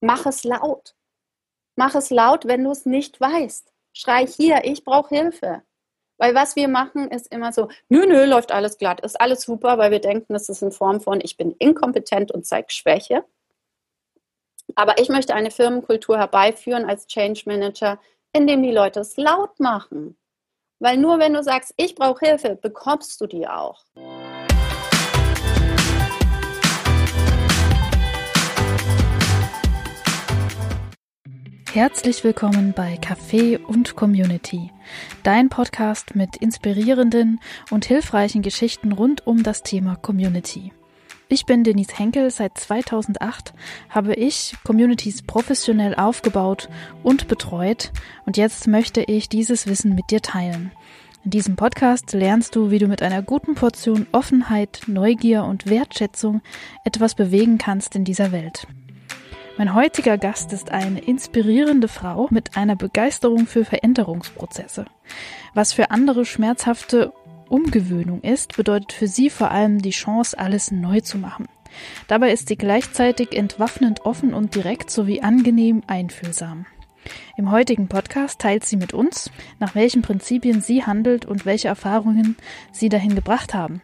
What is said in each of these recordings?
mach es laut. Mach es laut, wenn du es nicht weißt. Schrei hier, ich brauche Hilfe. Weil was wir machen, ist immer so, nö, nö, läuft alles glatt, ist alles super, weil wir denken, das ist in Form von, ich bin inkompetent und zeige Schwäche. Aber ich möchte eine Firmenkultur herbeiführen als Change Manager, indem die Leute es laut machen. Weil nur wenn du sagst, ich brauche Hilfe, bekommst du die auch. Herzlich willkommen bei Café und Community, dein Podcast mit inspirierenden und hilfreichen Geschichten rund um das Thema Community. Ich bin Denise Henkel. Seit 2008 habe ich Communities professionell aufgebaut und betreut und jetzt möchte ich dieses Wissen mit dir teilen. In diesem Podcast lernst du, wie du mit einer guten Portion Offenheit, Neugier und Wertschätzung etwas bewegen kannst in dieser Welt. Mein heutiger Gast ist eine inspirierende Frau mit einer Begeisterung für Veränderungsprozesse. Was für andere schmerzhafte Umgewöhnung ist, bedeutet für sie vor allem die Chance, alles neu zu machen. Dabei ist sie gleichzeitig entwaffnend offen und direkt sowie angenehm einfühlsam. Im heutigen Podcast teilt sie mit uns, nach welchen Prinzipien sie handelt und welche Erfahrungen sie dahin gebracht haben.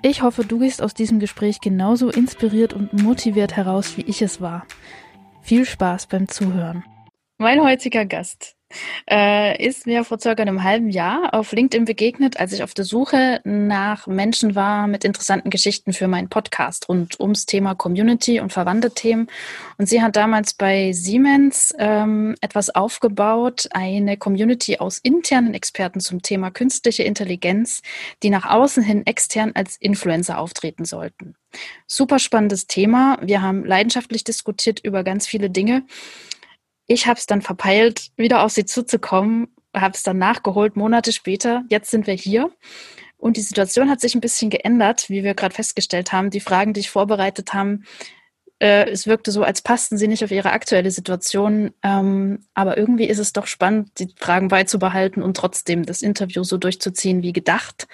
Ich hoffe, du gehst aus diesem Gespräch genauso inspiriert und motiviert heraus, wie ich es war. Viel Spaß beim Zuhören. Mein heutiger Gast äh, ist mir vor circa einem halben Jahr auf LinkedIn begegnet, als ich auf der Suche nach Menschen war mit interessanten Geschichten für meinen Podcast rund ums Thema Community und verwandte Themen. Und sie hat damals bei Siemens ähm, etwas aufgebaut, eine Community aus internen Experten zum Thema künstliche Intelligenz, die nach außen hin extern als Influencer auftreten sollten. Super spannendes Thema. Wir haben leidenschaftlich diskutiert über ganz viele Dinge. Ich habe es dann verpeilt, wieder auf sie zuzukommen, habe es dann nachgeholt, Monate später. Jetzt sind wir hier. Und die Situation hat sich ein bisschen geändert, wie wir gerade festgestellt haben. Die Fragen, die ich vorbereitet haben, äh, es wirkte so, als passten sie nicht auf ihre aktuelle Situation. Ähm, aber irgendwie ist es doch spannend, die Fragen beizubehalten und trotzdem das Interview so durchzuziehen wie gedacht.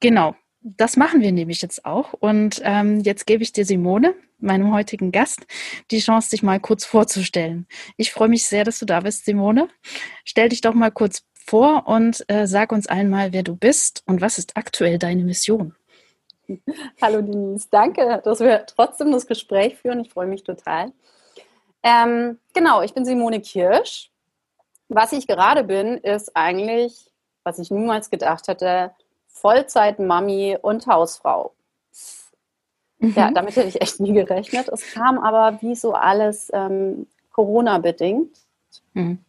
Genau, das machen wir nämlich jetzt auch. Und ähm, jetzt gebe ich dir Simone, meinem heutigen Gast, die Chance, dich mal kurz vorzustellen. Ich freue mich sehr, dass du da bist, Simone. Stell dich doch mal kurz vor und äh, sag uns allen mal, wer du bist und was ist aktuell deine Mission. Hallo Denise, danke, dass wir trotzdem das Gespräch führen. Ich freue mich total. Ähm, genau, ich bin Simone Kirsch. Was ich gerade bin, ist eigentlich, was ich niemals gedacht hätte, Vollzeit-Mami und Hausfrau. Mhm. Ja, damit hätte ich echt nie gerechnet. Es kam aber wie so alles ähm, Corona-bedingt. Mhm.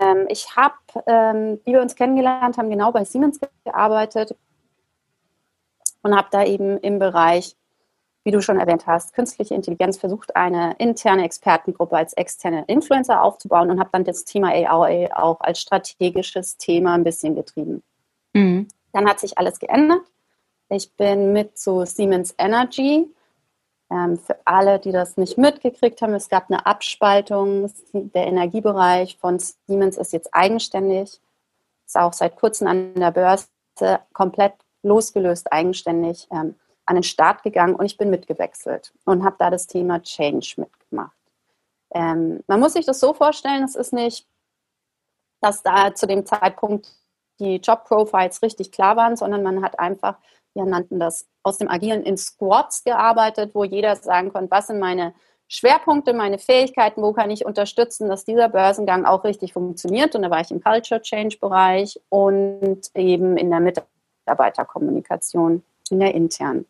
Ähm, ich habe, ähm, wie wir uns kennengelernt haben, genau bei Siemens gearbeitet und habe da eben im Bereich, wie du schon erwähnt hast, künstliche Intelligenz versucht, eine interne Expertengruppe als externe Influencer aufzubauen und habe dann das Thema AI auch als strategisches Thema ein bisschen getrieben. Mhm. Dann hat sich alles geändert. Ich bin mit zu Siemens Energy. Ähm, für alle, die das nicht mitgekriegt haben, es gab eine Abspaltung. Der Energiebereich von Siemens ist jetzt eigenständig, ist auch seit kurzem an der Börse komplett losgelöst, eigenständig ähm, an den Start gegangen und ich bin mitgewechselt und habe da das Thema Change mitgemacht. Ähm, man muss sich das so vorstellen, es ist nicht, dass da zu dem Zeitpunkt die Job-Profiles richtig klar waren, sondern man hat einfach, wir nannten das aus dem Agilen in Squads gearbeitet, wo jeder sagen konnte, was sind meine Schwerpunkte, meine Fähigkeiten, wo kann ich unterstützen, dass dieser Börsengang auch richtig funktioniert. Und da war ich im Culture Change Bereich und eben in der Mitarbeiterkommunikation, in der internen.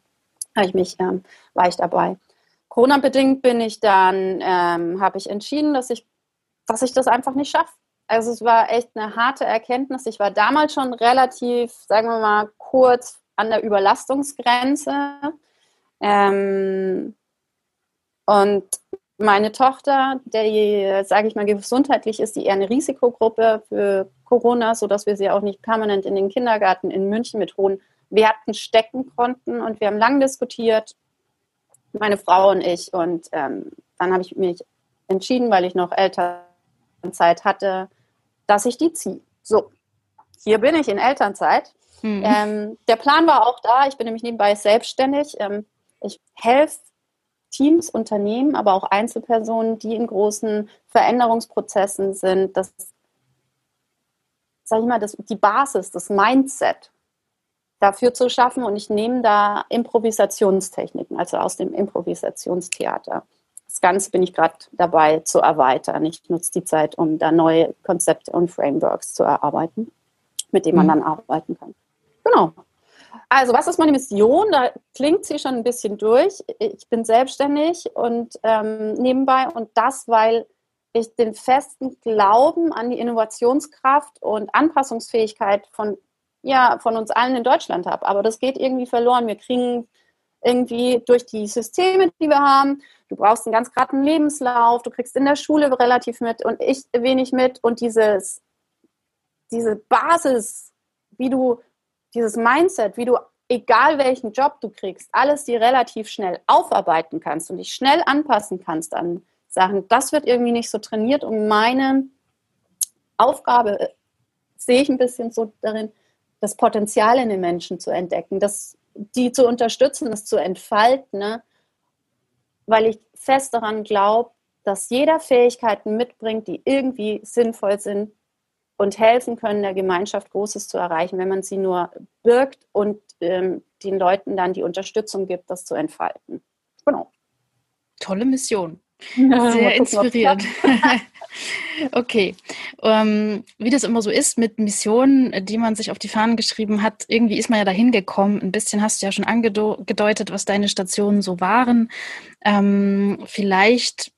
Habe ich mich, ähm, war ich dabei. Corona-bedingt bin ich dann, ähm, habe ich entschieden, dass ich, dass ich das einfach nicht schaffe. Also es war echt eine harte Erkenntnis. Ich war damals schon relativ, sagen wir mal, kurz an der Überlastungsgrenze. Ähm, und meine Tochter, der, sage ich mal, gesundheitlich ist, die eher eine Risikogruppe für Corona, sodass wir sie auch nicht permanent in den Kindergarten in München mit hohen Werten stecken konnten. Und wir haben lang diskutiert, meine Frau und ich. Und ähm, dann habe ich mich entschieden, weil ich noch Elternzeit hatte, dass ich die ziehe. So, hier bin ich in Elternzeit. Mhm. Ähm, der Plan war auch da. Ich bin nämlich nebenbei selbstständig. Ähm, ich helfe Teams, Unternehmen, aber auch Einzelpersonen, die in großen Veränderungsprozessen sind, das, sag ich mal, das, die Basis, das Mindset dafür zu schaffen. Und ich nehme da Improvisationstechniken, also aus dem Improvisationstheater. Ganze bin ich gerade dabei zu erweitern. Ich nutze die Zeit, um da neue Konzepte und Frameworks zu erarbeiten, mit denen man mhm. dann arbeiten kann. Genau. Also, was ist meine Mission? Da klingt sie schon ein bisschen durch. Ich bin selbstständig und ähm, nebenbei und das, weil ich den festen Glauben an die Innovationskraft und Anpassungsfähigkeit von, ja, von uns allen in Deutschland habe. Aber das geht irgendwie verloren. Wir kriegen irgendwie durch die Systeme, die wir haben, du brauchst einen ganz geraden Lebenslauf, du kriegst in der Schule relativ mit und ich wenig mit. Und dieses, diese Basis, wie du dieses Mindset, wie du, egal welchen Job du kriegst, alles dir relativ schnell aufarbeiten kannst und dich schnell anpassen kannst an Sachen, das wird irgendwie nicht so trainiert. Und meine Aufgabe äh, sehe ich ein bisschen so darin, das Potenzial in den Menschen zu entdecken, das, die zu unterstützen, das zu entfalten, ne? weil ich fest daran glaube, dass jeder Fähigkeiten mitbringt, die irgendwie sinnvoll sind, und helfen können, der Gemeinschaft Großes zu erreichen, wenn man sie nur birgt und ähm, den Leuten dann die Unterstützung gibt, das zu entfalten. Genau. Tolle Mission. Sehr inspiriert. okay. Ähm, wie das immer so ist mit Missionen, die man sich auf die Fahnen geschrieben hat, irgendwie ist man ja dahin gekommen. Ein bisschen hast du ja schon angedeutet, was deine Stationen so waren. Ähm, vielleicht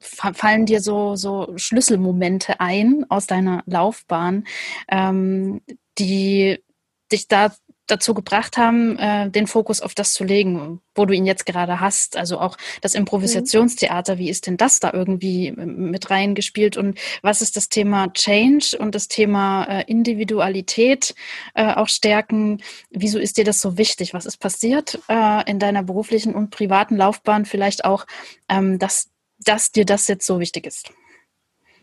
fallen dir so, so Schlüsselmomente ein aus deiner Laufbahn, ähm, die dich da dazu gebracht haben, äh, den Fokus auf das zu legen, wo du ihn jetzt gerade hast. Also auch das Improvisationstheater, wie ist denn das da irgendwie mit reingespielt und was ist das Thema Change und das Thema äh, Individualität äh, auch stärken? Wieso ist dir das so wichtig? Was ist passiert äh, in deiner beruflichen und privaten Laufbahn? Vielleicht auch, ähm, dass dass dir das jetzt so wichtig ist.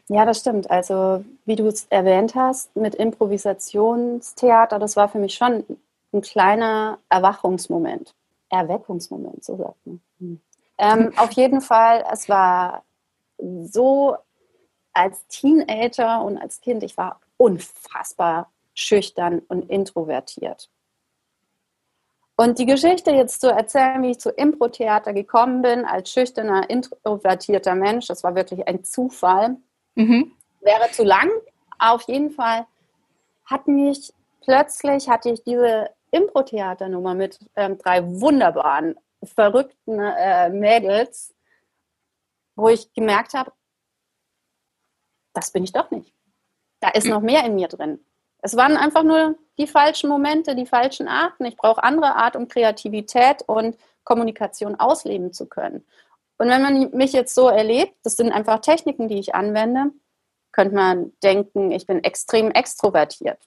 Ja, das stimmt. Also, wie du es erwähnt hast, mit Improvisationstheater, das war für mich schon ein kleiner Erwachungsmoment. Erweckungsmoment, so sagt man. Hm. Ähm, auf jeden Fall, es war so als Teenager und als Kind, ich war unfassbar schüchtern und introvertiert. Und die Geschichte jetzt zu erzählen, wie ich zu Impro-Theater gekommen bin, als schüchterner, introvertierter Mensch, das war wirklich ein Zufall, mhm. wäre zu lang. Auf jeden Fall hat mich plötzlich, hatte ich diese Impro-Theater-Nummer mit ähm, drei wunderbaren, verrückten äh, Mädels, wo ich gemerkt habe, das bin ich doch nicht. Da ist noch mehr in mir drin. Es waren einfach nur die falschen Momente, die falschen Arten. Ich brauche andere Art, um Kreativität und Kommunikation ausleben zu können. Und wenn man mich jetzt so erlebt, das sind einfach Techniken, die ich anwende, könnte man denken, ich bin extrem extrovertiert.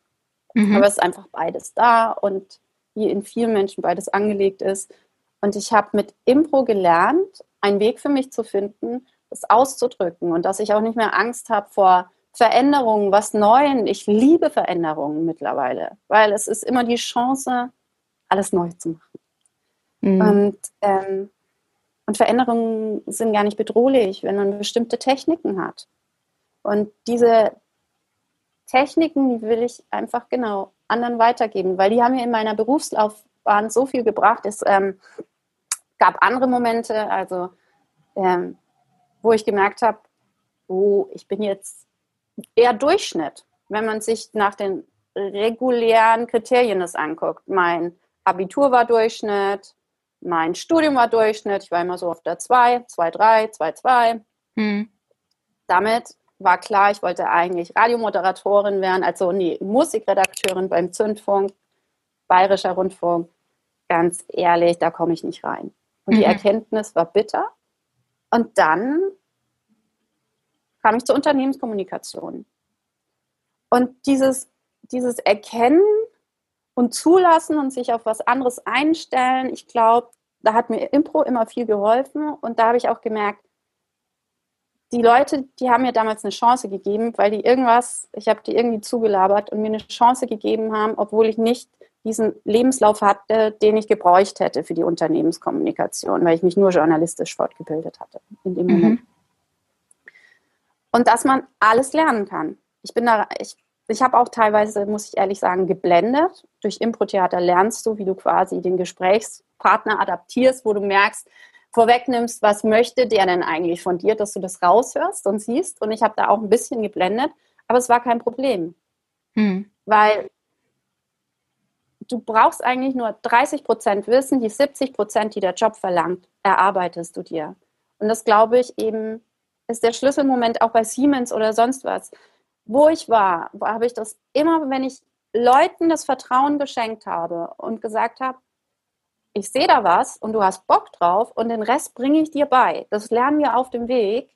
Mhm. Aber es ist einfach beides da und wie in vielen Menschen beides angelegt ist. Und ich habe mit Impro gelernt, einen Weg für mich zu finden, das auszudrücken und dass ich auch nicht mehr Angst habe vor Veränderungen, was Neuen. Ich liebe Veränderungen mittlerweile, weil es ist immer die Chance, alles neu zu machen. Mhm. Und, ähm, und Veränderungen sind gar nicht bedrohlich, wenn man bestimmte Techniken hat. Und diese Techniken, die will ich einfach genau anderen weitergeben, weil die haben mir in meiner Berufslaufbahn so viel gebracht. Es ähm, gab andere Momente, also ähm, wo ich gemerkt habe, oh, ich bin jetzt eher Durchschnitt, wenn man sich nach den regulären Kriterien das anguckt. Mein Abitur war Durchschnitt, mein Studium war Durchschnitt, ich war immer so auf der 2, 2, 3, 2, 2. Hm. Damit war klar, ich wollte eigentlich Radiomoderatorin werden, also nee, Musikredakteurin beim Zündfunk, Bayerischer Rundfunk. Ganz ehrlich, da komme ich nicht rein. Und mhm. die Erkenntnis war bitter. Und dann kam ich zur Unternehmenskommunikation. Und dieses, dieses Erkennen und Zulassen und sich auf was anderes einstellen, ich glaube, da hat mir Impro immer viel geholfen. Und da habe ich auch gemerkt, die Leute, die haben mir damals eine Chance gegeben, weil die irgendwas, ich habe die irgendwie zugelabert und mir eine Chance gegeben haben, obwohl ich nicht diesen Lebenslauf hatte, den ich gebräucht hätte für die Unternehmenskommunikation, weil ich mich nur journalistisch fortgebildet hatte in dem mhm. Moment. Und dass man alles lernen kann. Ich bin da, ich, ich habe auch teilweise, muss ich ehrlich sagen, geblendet. Durch Impro-Theater lernst du, wie du quasi den Gesprächspartner adaptierst, wo du merkst, vorwegnimmst, was möchte der denn eigentlich von dir, dass du das raushörst und siehst. Und ich habe da auch ein bisschen geblendet, aber es war kein Problem. Hm. Weil du brauchst eigentlich nur 30 Prozent Wissen, die 70 Prozent, die der Job verlangt, erarbeitest du dir. Und das glaube ich eben, ist der Schlüsselmoment auch bei Siemens oder sonst was. Wo ich war, habe ich das immer, wenn ich Leuten das Vertrauen geschenkt habe und gesagt habe, ich sehe da was und du hast Bock drauf und den Rest bringe ich dir bei. Das lernen wir auf dem Weg.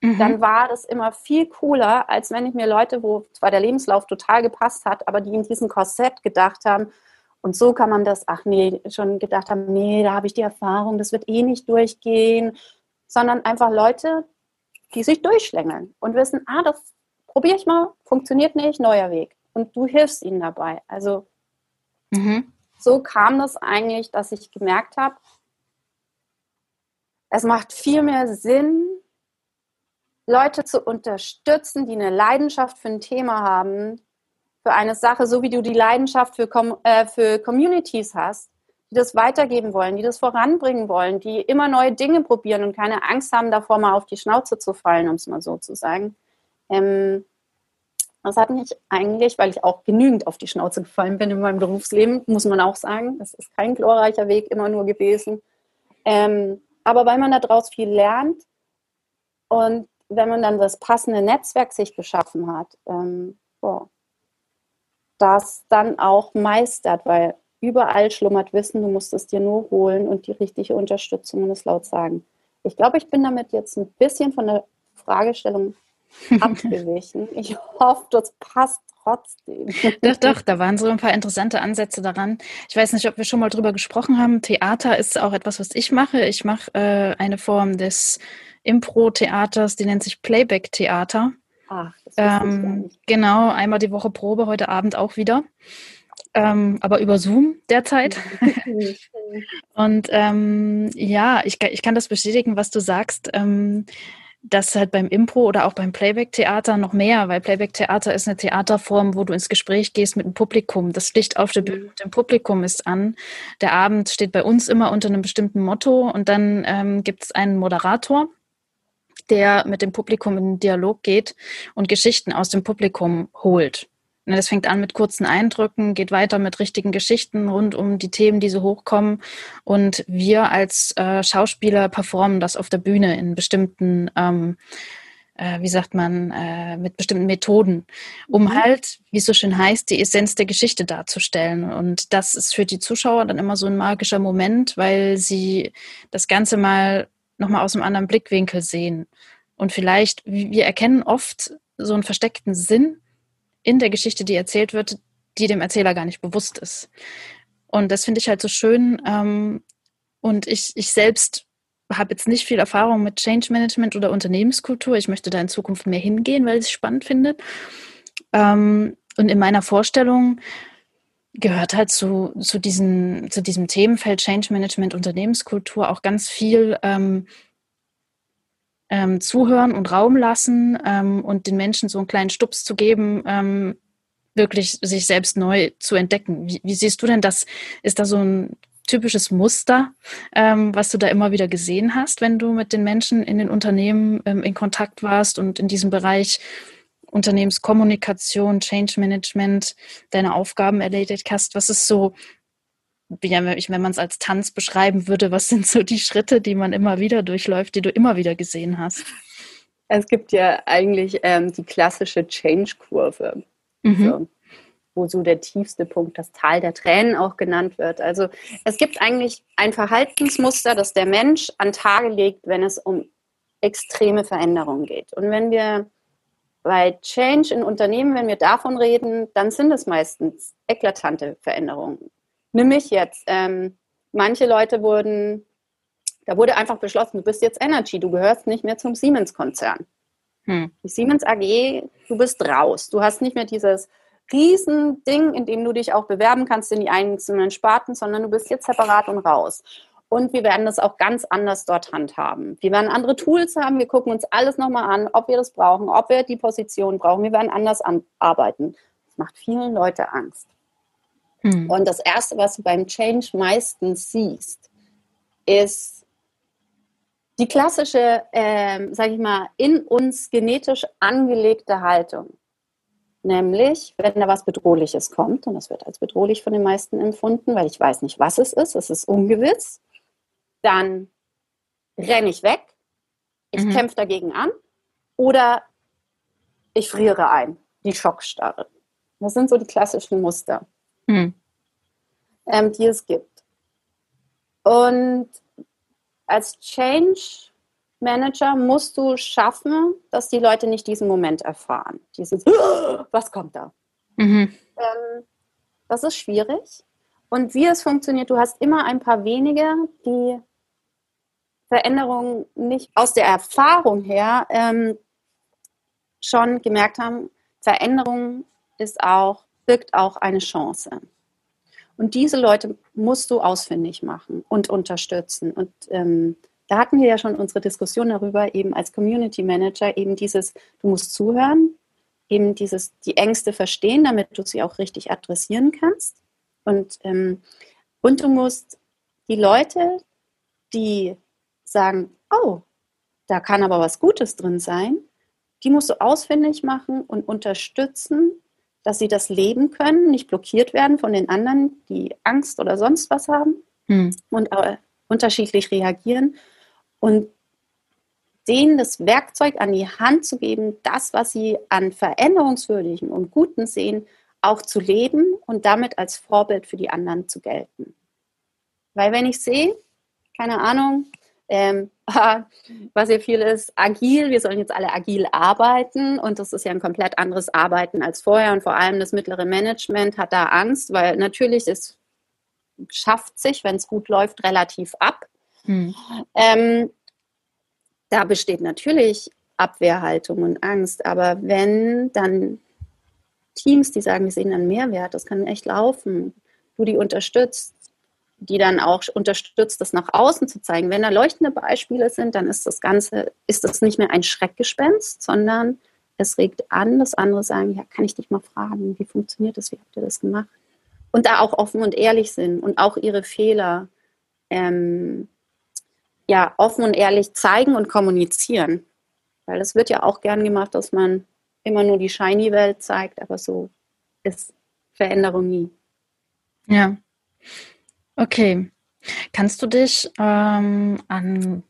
Mhm. Dann war das immer viel cooler, als wenn ich mir Leute, wo zwar der Lebenslauf total gepasst hat, aber die in diesem Korsett gedacht haben, und so kann man das, ach nee, schon gedacht haben, nee, da habe ich die Erfahrung, das wird eh nicht durchgehen, sondern einfach Leute, die sich durchschlängeln und wissen, ah, das probiere ich mal, funktioniert nicht, neuer Weg. Und du hilfst ihnen dabei. Also mhm so kam das eigentlich, dass ich gemerkt habe, es macht viel mehr Sinn, Leute zu unterstützen, die eine Leidenschaft für ein Thema haben, für eine Sache, so wie du die Leidenschaft für, äh, für Communities hast, die das weitergeben wollen, die das voranbringen wollen, die immer neue Dinge probieren und keine Angst haben, davor mal auf die Schnauze zu fallen, um es mal so zu sagen. Ähm, das hat mich eigentlich, weil ich auch genügend auf die Schnauze gefallen bin in meinem Berufsleben, muss man auch sagen. Das ist kein glorreicher Weg immer nur gewesen. Ähm, aber weil man daraus viel lernt und wenn man dann das passende Netzwerk sich geschaffen hat, ähm, boah, das dann auch meistert, weil überall schlummert Wissen, du musst es dir nur holen und die richtige Unterstützung und es laut sagen. Ich glaube, ich bin damit jetzt ein bisschen von der Fragestellung abgewichen. Ich hoffe, das passt trotzdem. Doch, doch, da waren so ein paar interessante Ansätze daran. Ich weiß nicht, ob wir schon mal drüber gesprochen haben. Theater ist auch etwas, was ich mache. Ich mache äh, eine Form des Impro-Theaters, die nennt sich Playback-Theater. Ach, das ähm, Genau, einmal die Woche Probe, heute Abend auch wieder. Ähm, aber über Zoom derzeit. Und ähm, ja, ich, ich kann das bestätigen, was du sagst. Ähm, das halt beim Impro oder auch beim Playback-Theater noch mehr, weil Playback-Theater ist eine Theaterform, wo du ins Gespräch gehst mit dem Publikum. Das Licht auf der Bühne mit dem Publikum ist an. Der Abend steht bei uns immer unter einem bestimmten Motto und dann ähm, gibt es einen Moderator, der mit dem Publikum in den Dialog geht und Geschichten aus dem Publikum holt. Ne, das fängt an mit kurzen Eindrücken, geht weiter mit richtigen Geschichten rund um die Themen, die so hochkommen. Und wir als äh, Schauspieler performen das auf der Bühne in bestimmten, ähm, äh, wie sagt man, äh, mit bestimmten Methoden, um mhm. halt, wie es so schön heißt, die Essenz der Geschichte darzustellen. Und das ist für die Zuschauer dann immer so ein magischer Moment, weil sie das Ganze mal nochmal aus einem anderen Blickwinkel sehen. Und vielleicht, wir erkennen oft so einen versteckten Sinn in der Geschichte, die erzählt wird, die dem Erzähler gar nicht bewusst ist. Und das finde ich halt so schön. Ähm, und ich, ich selbst habe jetzt nicht viel Erfahrung mit Change Management oder Unternehmenskultur. Ich möchte da in Zukunft mehr hingehen, weil ich es spannend finde. Ähm, und in meiner Vorstellung gehört halt zu, zu, diesen, zu diesem Themenfeld Change Management, Unternehmenskultur auch ganz viel ähm, ähm, zuhören und Raum lassen ähm, und den Menschen so einen kleinen Stups zu geben, ähm, wirklich sich selbst neu zu entdecken. Wie, wie, siehst du denn das? Ist da so ein typisches Muster, ähm, was du da immer wieder gesehen hast, wenn du mit den Menschen in den Unternehmen ähm, in Kontakt warst und in diesem Bereich Unternehmenskommunikation, Change Management deine Aufgaben erledigt hast? Was ist so wenn man es als Tanz beschreiben würde, was sind so die Schritte, die man immer wieder durchläuft, die du immer wieder gesehen hast? Es gibt ja eigentlich ähm, die klassische Change-Kurve, mhm. so, wo so der tiefste Punkt, das Tal der Tränen auch genannt wird. Also es gibt eigentlich ein Verhaltensmuster, das der Mensch an Tage legt, wenn es um extreme Veränderungen geht. Und wenn wir bei Change in Unternehmen, wenn wir davon reden, dann sind es meistens eklatante Veränderungen nimm mich jetzt. Ähm, manche Leute wurden, da wurde einfach beschlossen, du bist jetzt Energy, du gehörst nicht mehr zum Siemens-Konzern. Hm. Die Siemens AG, du bist raus. Du hast nicht mehr dieses Riesending, in dem du dich auch bewerben kannst in die einzelnen Sparten, sondern du bist jetzt separat und raus. Und wir werden das auch ganz anders dort handhaben. Wir werden andere Tools haben. Wir gucken uns alles nochmal an, ob wir das brauchen, ob wir die Position brauchen. Wir werden anders arbeiten. Das macht vielen Leuten Angst. Hm. Und das Erste, was du beim Change meistens siehst, ist die klassische, äh, sage ich mal, in uns genetisch angelegte Haltung. Nämlich, wenn da was Bedrohliches kommt, und das wird als bedrohlich von den meisten empfunden, weil ich weiß nicht, was es ist, es ist ungewiss, dann renne ich weg, ich mhm. kämpfe dagegen an oder ich friere ein, die Schockstarre. Das sind so die klassischen Muster, mhm. ähm, die es gibt. Und als Change Manager musst du schaffen, dass die Leute nicht diesen Moment erfahren. Dieses, was kommt da? Mhm. Ähm, das ist schwierig. Und wie es funktioniert, du hast immer ein paar wenige, die Veränderungen nicht aus der Erfahrung her ähm, schon gemerkt haben, Veränderung ist auch, birgt auch eine Chance. Und diese Leute musst du ausfindig machen und unterstützen. Und ähm, da hatten wir ja schon unsere Diskussion darüber, eben als Community Manager, eben dieses, du musst zuhören, eben dieses, die Ängste verstehen, damit du sie auch richtig adressieren kannst. Und, ähm, und du musst die Leute, die sagen, oh, da kann aber was Gutes drin sein, die musst du ausfindig machen und unterstützen, dass sie das leben können, nicht blockiert werden von den anderen, die Angst oder sonst was haben hm. und äh, unterschiedlich reagieren und denen das Werkzeug an die Hand zu geben, das, was sie an Veränderungswürdigen und Guten sehen, auch zu leben und damit als Vorbild für die anderen zu gelten. Weil wenn ich sehe, keine Ahnung, ähm, was hier viel ist, agil, wir sollen jetzt alle agil arbeiten und das ist ja ein komplett anderes Arbeiten als vorher und vor allem das mittlere Management hat da Angst, weil natürlich es schafft sich, wenn es gut läuft, relativ ab. Hm. Ähm, da besteht natürlich Abwehrhaltung und Angst, aber wenn dann Teams, die sagen, wir sehen einen Mehrwert, das kann echt laufen, du die unterstützt, die dann auch unterstützt, das nach außen zu zeigen. Wenn da leuchtende Beispiele sind, dann ist das Ganze, ist das nicht mehr ein Schreckgespenst, sondern es regt an, dass andere sagen, ja, kann ich dich mal fragen, wie funktioniert das, wie habt ihr das gemacht? Und da auch offen und ehrlich sind und auch ihre Fehler ähm, ja, offen und ehrlich zeigen und kommunizieren. Weil es wird ja auch gern gemacht, dass man immer nur die shiny Welt zeigt, aber so ist Veränderung nie. Ja. Okay. Kannst du dich ähm, an,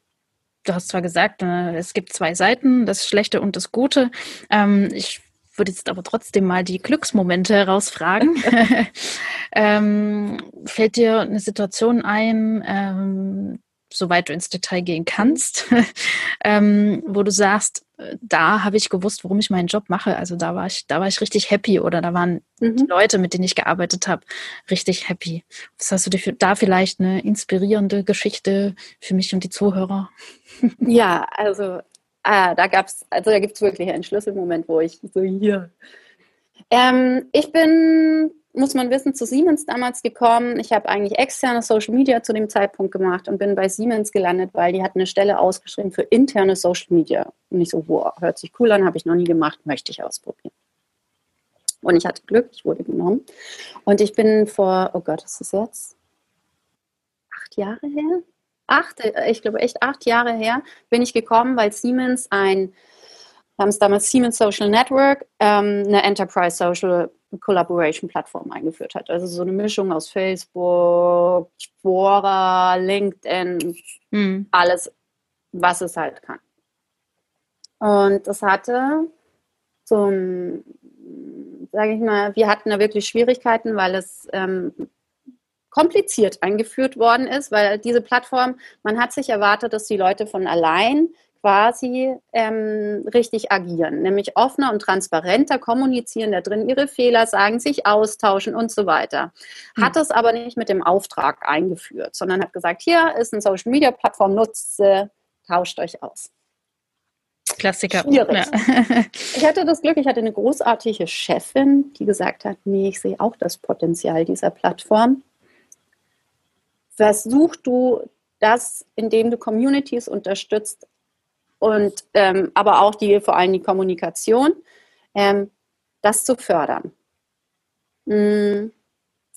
du hast zwar gesagt, äh, es gibt zwei Seiten, das Schlechte und das Gute. Ähm, ich würde jetzt aber trotzdem mal die Glücksmomente herausfragen. ähm, fällt dir eine Situation ein, ähm, soweit du ins Detail gehen kannst, ähm, wo du sagst, äh, da habe ich gewusst, warum ich meinen Job mache. Also da war ich, da war ich richtig happy oder da waren mhm. die Leute, mit denen ich gearbeitet habe, richtig happy. Was hast du dir da vielleicht eine inspirierende Geschichte für mich und die Zuhörer? ja, also äh, da gab's, also da gibt es wirklich einen Schlüsselmoment, wo ich so hier. Ähm, ich bin muss man wissen, zu Siemens damals gekommen. Ich habe eigentlich externe Social Media zu dem Zeitpunkt gemacht und bin bei Siemens gelandet, weil die hatten eine Stelle ausgeschrieben für interne Social Media. Und ich so, wow, hört sich cool an, habe ich noch nie gemacht, möchte ich ausprobieren. Und ich hatte Glück, ich wurde genommen. Und ich bin vor, oh Gott, ist das jetzt? Acht Jahre her? Acht, äh, ich glaube echt acht Jahre her bin ich gekommen, weil Siemens ein haben es damals Siemens Social Network, ähm, eine Enterprise Social Collaboration Plattform eingeführt hat. Also so eine Mischung aus Facebook, Quora, LinkedIn, hm. alles, was es halt kann. Und das hatte zum, sage ich mal, wir hatten da wirklich Schwierigkeiten, weil es ähm, kompliziert eingeführt worden ist, weil diese Plattform, man hat sich erwartet, dass die Leute von allein quasi ähm, richtig agieren, nämlich offener und transparenter kommunizieren da drin ihre Fehler, sagen, sich austauschen und so weiter. Hat es aber nicht mit dem Auftrag eingeführt, sondern hat gesagt, hier ist eine Social Media Plattform, nutzt sie, tauscht euch aus. Klassiker. Schwierig. Ja. ich hatte das Glück, ich hatte eine großartige Chefin, die gesagt hat, nee, ich sehe auch das Potenzial dieser Plattform. Versuch du das, indem du Communities unterstützt und ähm, aber auch die vor allem die Kommunikation, ähm, das zu fördern. Mm,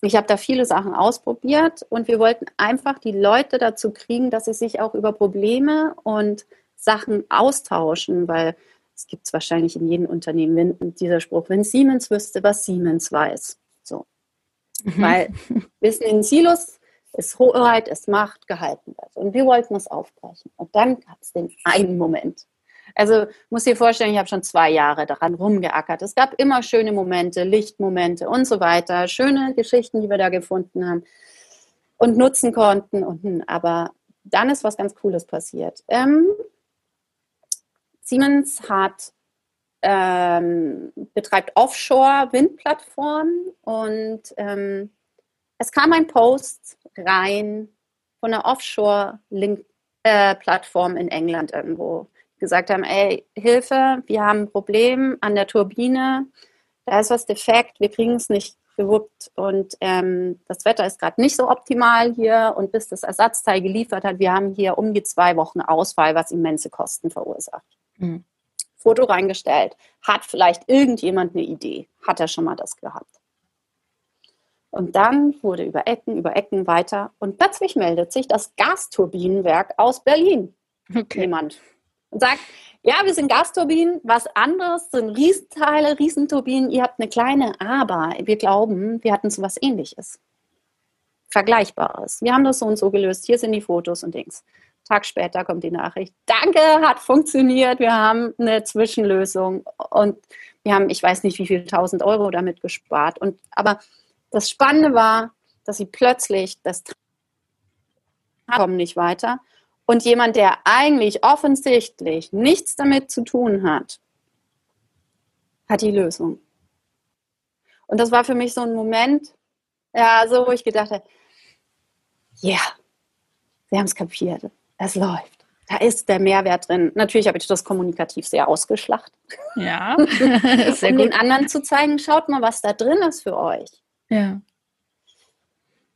ich habe da viele Sachen ausprobiert und wir wollten einfach die Leute dazu kriegen, dass sie sich auch über Probleme und Sachen austauschen, weil es gibt es wahrscheinlich in jedem Unternehmen wenn, dieser Spruch, wenn Siemens wüsste, was Siemens weiß. So. Mhm. Weil Wissen in Silos ist Hoheit, ist Macht, gehalten wird. Und wir wollten das aufbrechen. Und dann gab es den einen Moment. Also muss dir vorstellen, ich habe schon zwei Jahre daran rumgeackert. Es gab immer schöne Momente, Lichtmomente und so weiter, schöne Geschichten, die wir da gefunden haben und nutzen konnten. Und, hm, aber dann ist was ganz Cooles passiert. Ähm, Siemens hat ähm, betreibt Offshore-Windplattformen und ähm, es kam ein Post rein von einer Offshore-Plattform äh, in England irgendwo. Gesagt haben, ey, Hilfe, wir haben ein Problem an der Turbine, da ist was defekt, wir kriegen es nicht gewuppt und ähm, das Wetter ist gerade nicht so optimal hier und bis das Ersatzteil geliefert hat, wir haben hier um die zwei Wochen Ausfall, was immense Kosten verursacht. Mhm. Foto reingestellt. Hat vielleicht irgendjemand eine Idee? Hat er schon mal das gehabt? Und dann wurde über Ecken, über Ecken weiter und plötzlich meldet sich das Gasturbinenwerk aus Berlin. Okay. Jemand. Und sagt, ja, wir sind Gasturbinen, was anderes sind Riesenteile, Riesenturbinen, ihr habt eine kleine, aber wir glauben, wir hatten so was ähnliches. Vergleichbares. Wir haben das so und so gelöst, hier sind die Fotos und Dings. Tag später kommt die Nachricht, danke, hat funktioniert, wir haben eine Zwischenlösung und wir haben, ich weiß nicht, wie viel tausend Euro damit gespart. Und, aber das Spannende war, dass sie plötzlich das kommen nicht weiter und jemand, der eigentlich offensichtlich nichts damit zu tun hat, hat die Lösung. Und das war für mich so ein Moment, ja, so, wo ich gedacht habe, ja, yeah, sie haben es kapiert es läuft. Da ist der Mehrwert drin. Natürlich habe ich das kommunikativ sehr ausgeschlacht. Ja, sehr um gut. den anderen zu zeigen, schaut mal, was da drin ist für euch. Ja.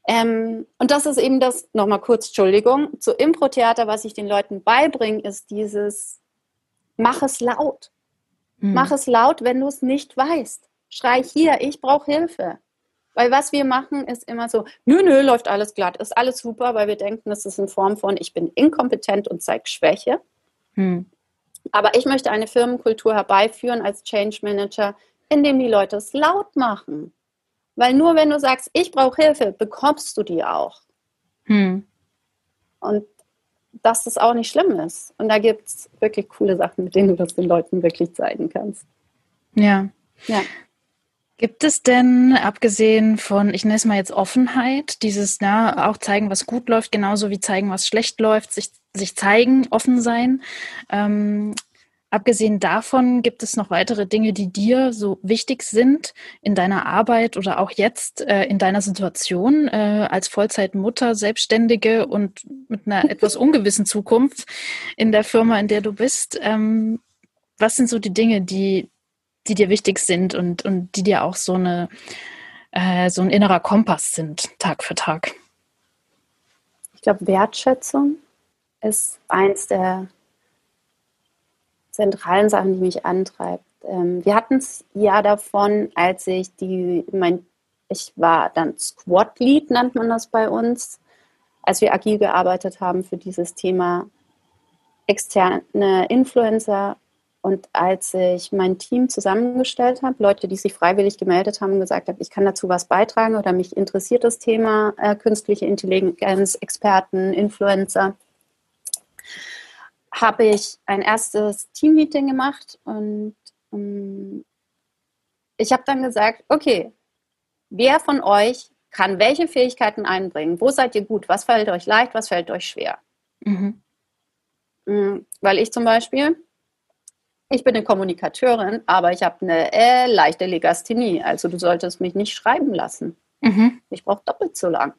Ähm, und das ist eben das, nochmal kurz, Entschuldigung, zu Impro-Theater, was ich den Leuten beibringe, ist dieses, mach es laut. Mhm. Mach es laut, wenn du es nicht weißt. Schrei hier, ich brauche Hilfe. Weil was wir machen, ist immer so, nö, nö, läuft alles glatt, ist alles super, weil wir denken, das ist in Form von, ich bin inkompetent und zeige Schwäche. Hm. Aber ich möchte eine Firmenkultur herbeiführen als Change Manager, indem die Leute es laut machen. Weil nur wenn du sagst, ich brauche Hilfe, bekommst du die auch. Hm. Und dass das auch nicht schlimm ist. Und da gibt es wirklich coole Sachen, mit denen du das den Leuten wirklich zeigen kannst. Ja. Ja. Gibt es denn, abgesehen von, ich nenne es mal jetzt Offenheit, dieses, na, auch zeigen, was gut läuft, genauso wie zeigen, was schlecht läuft, sich, sich zeigen, offen sein. Ähm, abgesehen davon, gibt es noch weitere Dinge, die dir so wichtig sind in deiner Arbeit oder auch jetzt äh, in deiner Situation äh, als Vollzeitmutter, Selbstständige und mit einer etwas ungewissen Zukunft in der Firma, in der du bist? Ähm, was sind so die Dinge, die die dir wichtig sind und, und die dir auch so eine äh, so ein innerer Kompass sind, Tag für Tag? Ich glaube, Wertschätzung ist eins der zentralen Sachen, die mich antreibt. Ähm, wir hatten es ja davon, als ich die, mein, ich war dann Squad Lead, nennt man das bei uns, als wir agil gearbeitet haben für dieses Thema externe Influencer und als ich mein Team zusammengestellt habe, Leute, die sich freiwillig gemeldet haben und gesagt haben, ich kann dazu was beitragen oder mich interessiert das Thema äh, künstliche Intelligenz, Experten, Influencer, habe ich ein erstes Teammeeting gemacht und ähm, ich habe dann gesagt, okay, wer von euch kann welche Fähigkeiten einbringen? Wo seid ihr gut? Was fällt euch leicht? Was fällt euch schwer? Mhm. Mm, weil ich zum Beispiel ich bin eine Kommunikateurin, aber ich habe eine äh, leichte Legasthenie. Also du solltest mich nicht schreiben lassen. Mhm. Ich brauche doppelt so lang.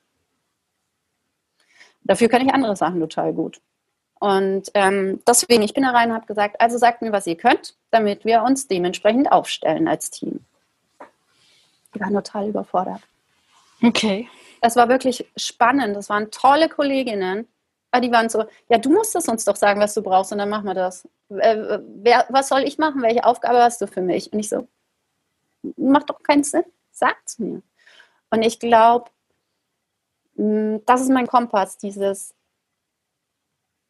Dafür kann ich andere Sachen total gut. Und ähm, deswegen, ich bin da rein und habe gesagt, also sagt mir, was ihr könnt, damit wir uns dementsprechend aufstellen als Team. Die waren total überfordert. Okay. Es war wirklich spannend. Das waren tolle Kolleginnen. Aber die waren so, ja, du musst es uns doch sagen, was du brauchst, und dann machen wir das. Äh, wer, was soll ich machen? Welche Aufgabe hast du für mich? Und ich so, macht doch keinen Sinn. Sag's mir. Und ich glaube, mm, das ist mein Kompass, dieses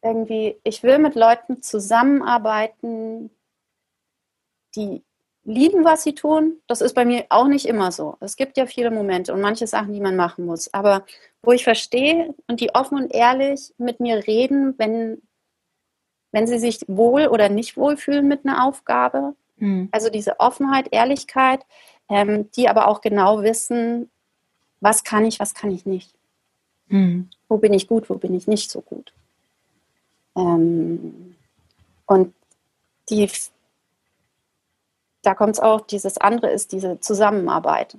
irgendwie, ich will mit Leuten zusammenarbeiten, die lieben, was sie tun. Das ist bei mir auch nicht immer so. Es gibt ja viele Momente und manche Sachen, die man machen muss. Aber wo ich verstehe und die offen und ehrlich mit mir reden, wenn, wenn sie sich wohl oder nicht wohl fühlen mit einer Aufgabe. Mhm. Also diese Offenheit, Ehrlichkeit, ähm, die aber auch genau wissen, was kann ich, was kann ich nicht. Mhm. Wo bin ich gut, wo bin ich nicht so gut. Ähm, und die, da kommt es auch, dieses andere ist diese Zusammenarbeit.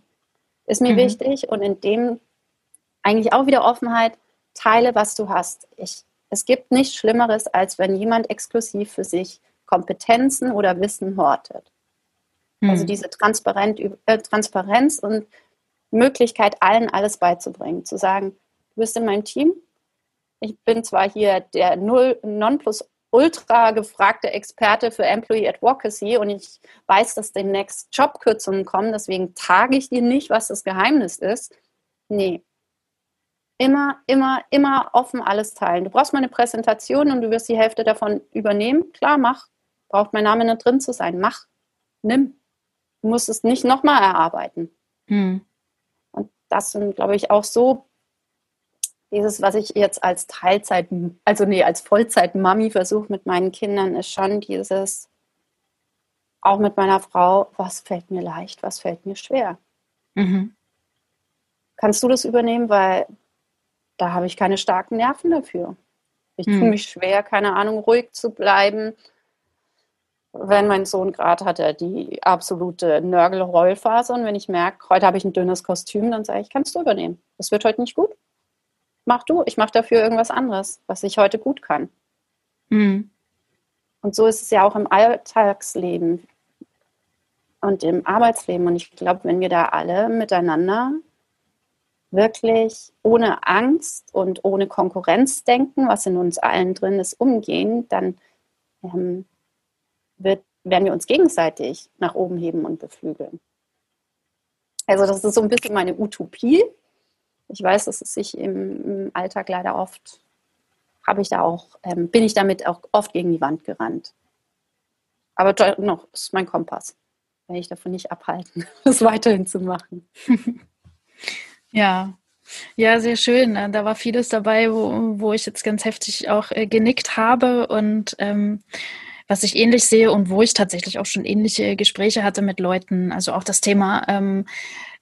Ist mir mhm. wichtig und in dem eigentlich auch wieder Offenheit, teile, was du hast. Ich, es gibt nichts Schlimmeres, als wenn jemand exklusiv für sich Kompetenzen oder Wissen hortet. Mhm. Also diese Transparent, äh, Transparenz und Möglichkeit, allen alles beizubringen. Zu sagen, du bist in meinem Team, ich bin zwar hier der Null, Nonplus ultra gefragte Experte für Employee Advocacy und ich weiß, dass demnächst Jobkürzungen kommen, deswegen trage ich dir nicht, was das Geheimnis ist. Nee. Immer, immer, immer offen alles teilen. Du brauchst mal eine Präsentation und du wirst die Hälfte davon übernehmen. Klar, mach. Braucht mein Name nicht drin zu sein. Mach. Nimm. Du musst es nicht nochmal erarbeiten. Hm. Und das sind, glaube ich, auch so dieses, was ich jetzt als Teilzeit, also nee, als Vollzeit-Mami versuche mit meinen Kindern, ist schon dieses, auch mit meiner Frau, was fällt mir leicht, was fällt mir schwer. Mhm. Kannst du das übernehmen? Weil da habe ich keine starken Nerven dafür. Ich mhm. tue mich schwer, keine Ahnung, ruhig zu bleiben. Wenn mein Sohn gerade hat er die absolute Nörgel-Heulphase und wenn ich merke, heute habe ich ein dünnes Kostüm, dann sage ich, kannst du übernehmen. Das wird heute nicht gut mach du, ich mache dafür irgendwas anderes, was ich heute gut kann. Mhm. Und so ist es ja auch im Alltagsleben und im Arbeitsleben. Und ich glaube, wenn wir da alle miteinander wirklich ohne Angst und ohne Konkurrenz denken, was in uns allen drin ist, umgehen, dann ähm, wird, werden wir uns gegenseitig nach oben heben und beflügeln. Also das ist so ein bisschen meine Utopie, ich weiß, dass es sich im, im Alltag leider oft, habe ich da auch, ähm, bin ich damit auch oft gegen die Wand gerannt. Aber noch ist mein Kompass. Werde ich davon nicht abhalten, das weiterhin zu machen. ja, ja, sehr schön. Da war vieles dabei, wo, wo ich jetzt ganz heftig auch äh, genickt habe und ähm, was ich ähnlich sehe und wo ich tatsächlich auch schon ähnliche Gespräche hatte mit Leuten. Also auch das Thema ähm,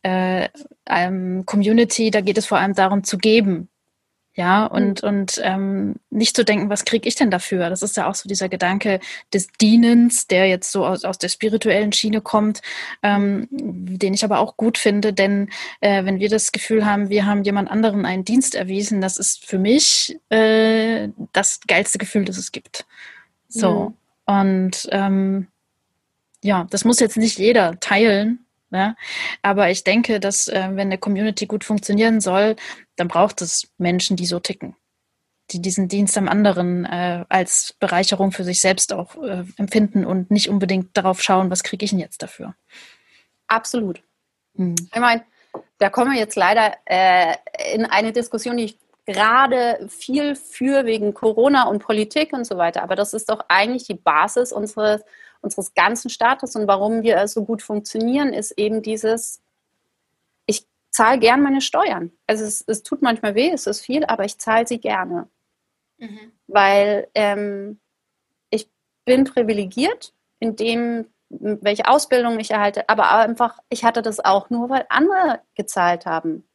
äh, ähm, Community, da geht es vor allem darum zu geben. Ja, und, mhm. und ähm, nicht zu denken, was kriege ich denn dafür? Das ist ja auch so dieser Gedanke des Dienens, der jetzt so aus, aus der spirituellen Schiene kommt, ähm, den ich aber auch gut finde, denn äh, wenn wir das Gefühl haben, wir haben jemand anderen einen Dienst erwiesen, das ist für mich äh, das geilste Gefühl, das es gibt. So. Mhm. Und ähm, ja, das muss jetzt nicht jeder teilen, Ne? Aber ich denke, dass äh, wenn eine Community gut funktionieren soll, dann braucht es Menschen, die so ticken, die diesen Dienst am anderen äh, als Bereicherung für sich selbst auch äh, empfinden und nicht unbedingt darauf schauen, was kriege ich denn jetzt dafür. Absolut. Hm. Ich meine, da kommen wir jetzt leider äh, in eine Diskussion, die ich gerade viel für wegen Corona und Politik und so weiter. Aber das ist doch eigentlich die Basis unseres unseres ganzen Staates und warum wir so gut funktionieren, ist eben dieses, ich zahle gern meine Steuern. Also es, es tut manchmal weh, es ist viel, aber ich zahle sie gerne. Mhm. Weil ähm, ich bin privilegiert in dem, welche Ausbildung ich erhalte, aber einfach, ich hatte das auch nur, weil andere gezahlt haben.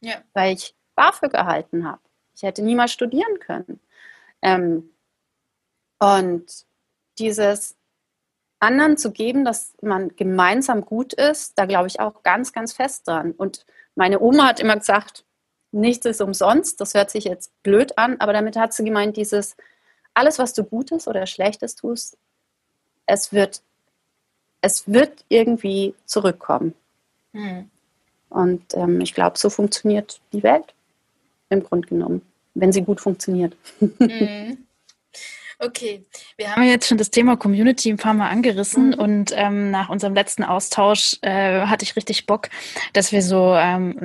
Ja. Weil ich BAföG erhalten habe. Ich hätte niemals studieren können. Ähm, und dieses, anderen zu geben, dass man gemeinsam gut ist, da glaube ich auch ganz, ganz fest dran. Und meine Oma hat immer gesagt, nichts ist umsonst. Das hört sich jetzt blöd an, aber damit hat sie gemeint, dieses, alles, was du Gutes oder Schlechtes tust, es wird, es wird irgendwie zurückkommen. Mhm. Und ähm, ich glaube, so funktioniert die Welt im Grunde genommen, wenn sie gut funktioniert. Mhm. Okay, wir haben jetzt schon das Thema Community ein paar Mal angerissen mhm. und ähm, nach unserem letzten Austausch äh, hatte ich richtig Bock, dass wir so ähm,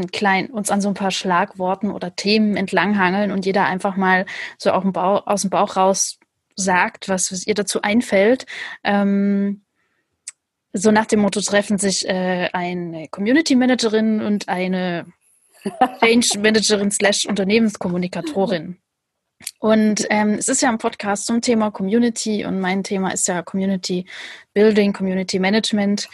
ein klein, uns an so ein paar Schlagworten oder Themen entlanghangeln und jeder einfach mal so auch Bauch, aus dem Bauch raus sagt, was, was ihr dazu einfällt. Ähm, so nach dem Motto treffen sich äh, eine Community Managerin und eine Change Managerin slash Unternehmenskommunikatorin. Und ähm, es ist ja ein Podcast zum Thema Community und mein Thema ist ja Community Building, Community Management.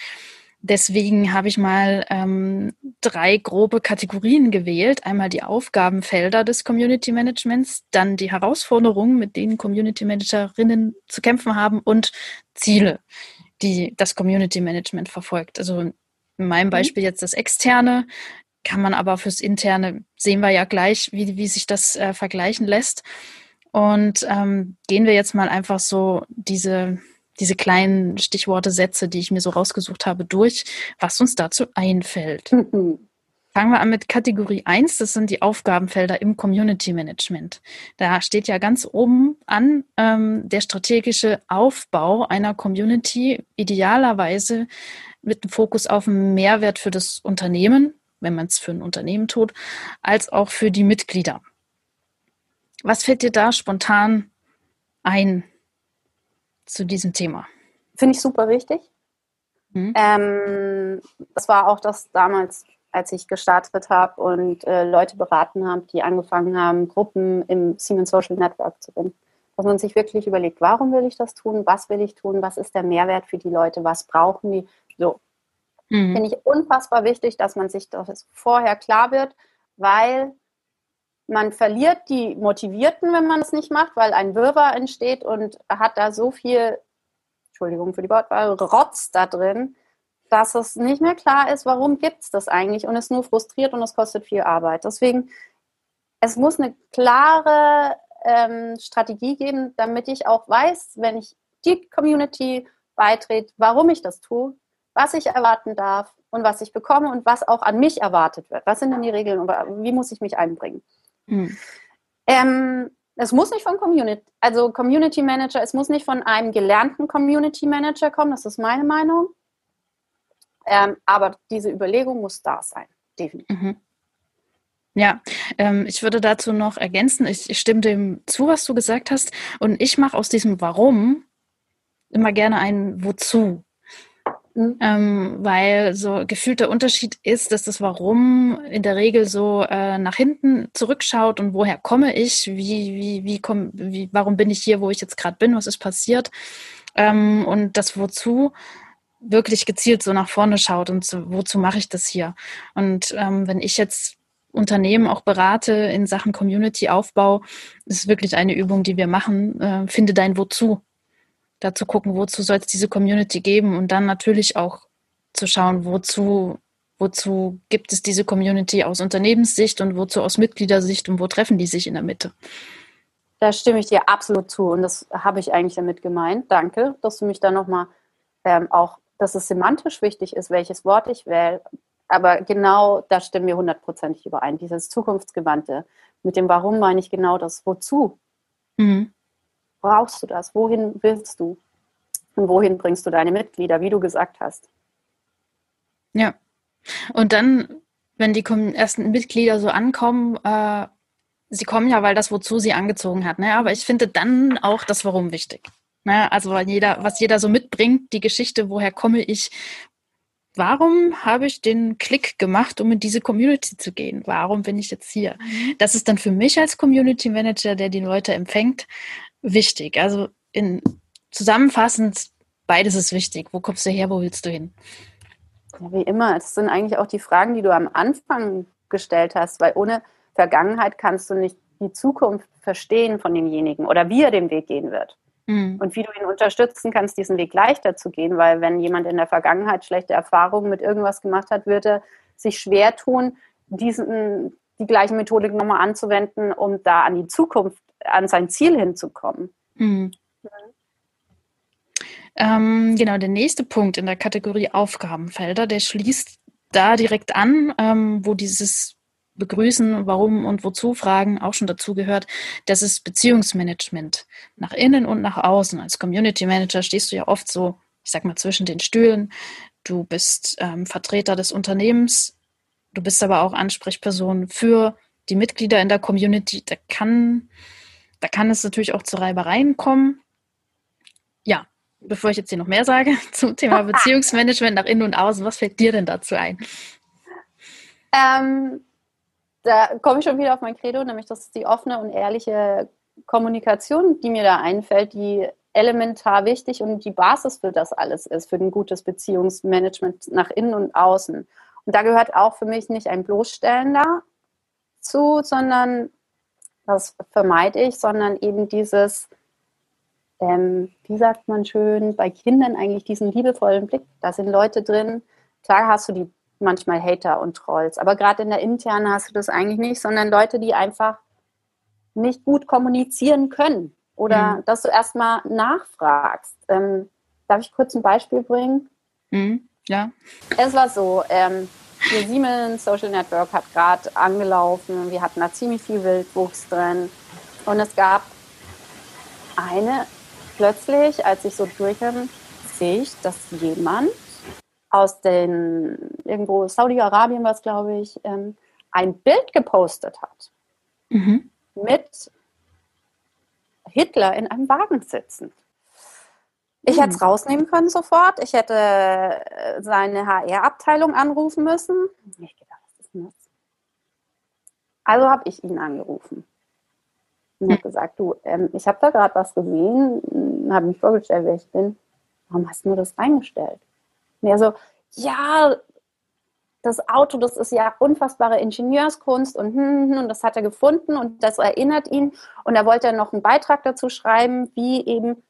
Deswegen habe ich mal ähm, drei grobe Kategorien gewählt. Einmal die Aufgabenfelder des Community Managements, dann die Herausforderungen, mit denen Community Managerinnen zu kämpfen haben und Ziele, die das Community Management verfolgt. Also in meinem mhm. Beispiel jetzt das Externe, kann man aber fürs Interne sehen wir ja gleich, wie, wie sich das äh, vergleichen lässt. Und ähm, gehen wir jetzt mal einfach so diese, diese kleinen Stichworte, Sätze, die ich mir so rausgesucht habe, durch, was uns dazu einfällt. Fangen wir an mit Kategorie 1, das sind die Aufgabenfelder im Community Management. Da steht ja ganz oben an ähm, der strategische Aufbau einer Community, idealerweise mit dem Fokus auf einen Mehrwert für das Unternehmen, wenn man es für ein Unternehmen tut, als auch für die Mitglieder. Was fällt dir da spontan ein zu diesem Thema? Finde ich super wichtig. Hm. Ähm, das war auch das damals, als ich gestartet habe und äh, Leute beraten habe, die angefangen haben, Gruppen im Siemens Social Network zu binden. Dass man sich wirklich überlegt, warum will ich das tun, was will ich tun, was ist der Mehrwert für die Leute, was brauchen die. So, Mhm. Finde ich unfassbar wichtig, dass man sich das vorher klar wird, weil man verliert die Motivierten, wenn man es nicht macht, weil ein Wirrwarr entsteht und hat da so viel, Entschuldigung für die Wortwahl, Rotz da drin, dass es nicht mehr klar ist, warum gibt es das eigentlich und es nur frustriert und es kostet viel Arbeit. Deswegen, es muss eine klare ähm, Strategie geben, damit ich auch weiß, wenn ich die Community beitrete, warum ich das tue, was ich erwarten darf und was ich bekomme und was auch an mich erwartet wird. Was sind denn die Regeln und wie muss ich mich einbringen? Mhm. Ähm, es muss nicht von Community, also Community Manager, es muss nicht von einem gelernten Community Manager kommen, das ist meine Meinung. Ähm, aber diese Überlegung muss da sein, definitiv. Mhm. Ja, ähm, ich würde dazu noch ergänzen, ich, ich stimme dem zu, was du gesagt hast. Und ich mache aus diesem Warum immer gerne ein Wozu. Mhm. Ähm, weil so gefühlt der Unterschied ist, dass das Warum in der Regel so äh, nach hinten zurückschaut und woher komme ich, wie, wie, wie, komm, wie warum bin ich hier, wo ich jetzt gerade bin, was ist passiert. Ähm, und das Wozu wirklich gezielt so nach vorne schaut und so, wozu mache ich das hier? Und ähm, wenn ich jetzt Unternehmen auch berate in Sachen Community-Aufbau, ist wirklich eine Übung, die wir machen. Äh, finde dein Wozu da zu gucken, wozu soll es diese Community geben und dann natürlich auch zu schauen, wozu, wozu gibt es diese Community aus Unternehmenssicht und wozu aus Mitgliedersicht und wo treffen die sich in der Mitte. Da stimme ich dir absolut zu und das habe ich eigentlich damit gemeint. Danke, dass du mich da nochmal ähm, auch, dass es semantisch wichtig ist, welches Wort ich wähle. Aber genau, da stimmen wir hundertprozentig überein. Dieses Zukunftsgewandte. Mit dem Warum meine ich genau das Wozu. Mhm brauchst du das? Wohin willst du? Und wohin bringst du deine Mitglieder, wie du gesagt hast? Ja. Und dann, wenn die ersten Mitglieder so ankommen, äh, sie kommen ja, weil das wozu sie angezogen hat. Ne? Aber ich finde dann auch das Warum wichtig. Ne? Also jeder, was jeder so mitbringt, die Geschichte, woher komme ich, warum habe ich den Klick gemacht, um in diese Community zu gehen? Warum bin ich jetzt hier? Mhm. Das ist dann für mich als Community Manager, der die Leute empfängt, wichtig. Also in, zusammenfassend, beides ist wichtig. Wo kommst du her, wo willst du hin? Ja, wie immer. Das sind eigentlich auch die Fragen, die du am Anfang gestellt hast, weil ohne Vergangenheit kannst du nicht die Zukunft verstehen von demjenigen oder wie er den Weg gehen wird. Mhm. Und wie du ihn unterstützen kannst, diesen Weg leichter zu gehen, weil wenn jemand in der Vergangenheit schlechte Erfahrungen mit irgendwas gemacht hat, würde er sich schwer tun, diesen, die gleiche Methodik nochmal anzuwenden, um da an die Zukunft an sein Ziel hinzukommen. Mhm. Ähm, genau, der nächste Punkt in der Kategorie Aufgabenfelder, der schließt da direkt an, ähm, wo dieses Begrüßen, warum und wozu Fragen auch schon dazu gehört. Das ist Beziehungsmanagement nach innen und nach außen. Als Community Manager stehst du ja oft so, ich sag mal, zwischen den Stühlen. Du bist ähm, Vertreter des Unternehmens, du bist aber auch Ansprechperson für die Mitglieder in der Community. Da kann, da kann es natürlich auch zu Reibereien kommen. Ja, bevor ich jetzt hier noch mehr sage zum Thema Beziehungsmanagement nach innen und außen, was fällt dir denn dazu ein? Ähm, da komme ich schon wieder auf mein Credo, nämlich das ist die offene und ehrliche Kommunikation, die mir da einfällt, die elementar wichtig und die Basis für das alles ist, für ein gutes Beziehungsmanagement nach innen und außen. Und da gehört auch für mich nicht ein Bloßstellen dazu, sondern das vermeide ich, sondern eben dieses, ähm, wie sagt man schön, bei Kindern eigentlich diesen liebevollen Blick. Da sind Leute drin. Klar hast du die manchmal Hater und Trolls, aber gerade in der internen hast du das eigentlich nicht, sondern Leute, die einfach nicht gut kommunizieren können oder mhm. dass du erstmal nachfragst. Ähm, darf ich kurz ein Beispiel bringen? Mhm. Ja. Es war so, ähm, wir Siemens Social Network hat gerade angelaufen, wir hatten da ziemlich viel Wildwuchs drin und es gab eine plötzlich, als ich so durchkam, sehe ich, dass jemand aus den, irgendwo Saudi-Arabien war es, glaube ich, ähm, ein Bild gepostet hat. Mhm. Mit Hitler in einem Wagen sitzend. Ich hätte es mhm. rausnehmen können sofort. Ich hätte äh, seine HR-Abteilung anrufen müssen. Ich gedacht, was ist denn das? Also habe ich ihn angerufen und habe gesagt, du, ähm, ich habe da gerade was gesehen, habe mich vorgestellt, wer ich bin. Warum hast du mir das reingestellt? Und er so, ja, das Auto, das ist ja unfassbare Ingenieurskunst und, hm, hm, und das hat er gefunden und das erinnert ihn. Und da wollte er noch einen Beitrag dazu schreiben, wie eben,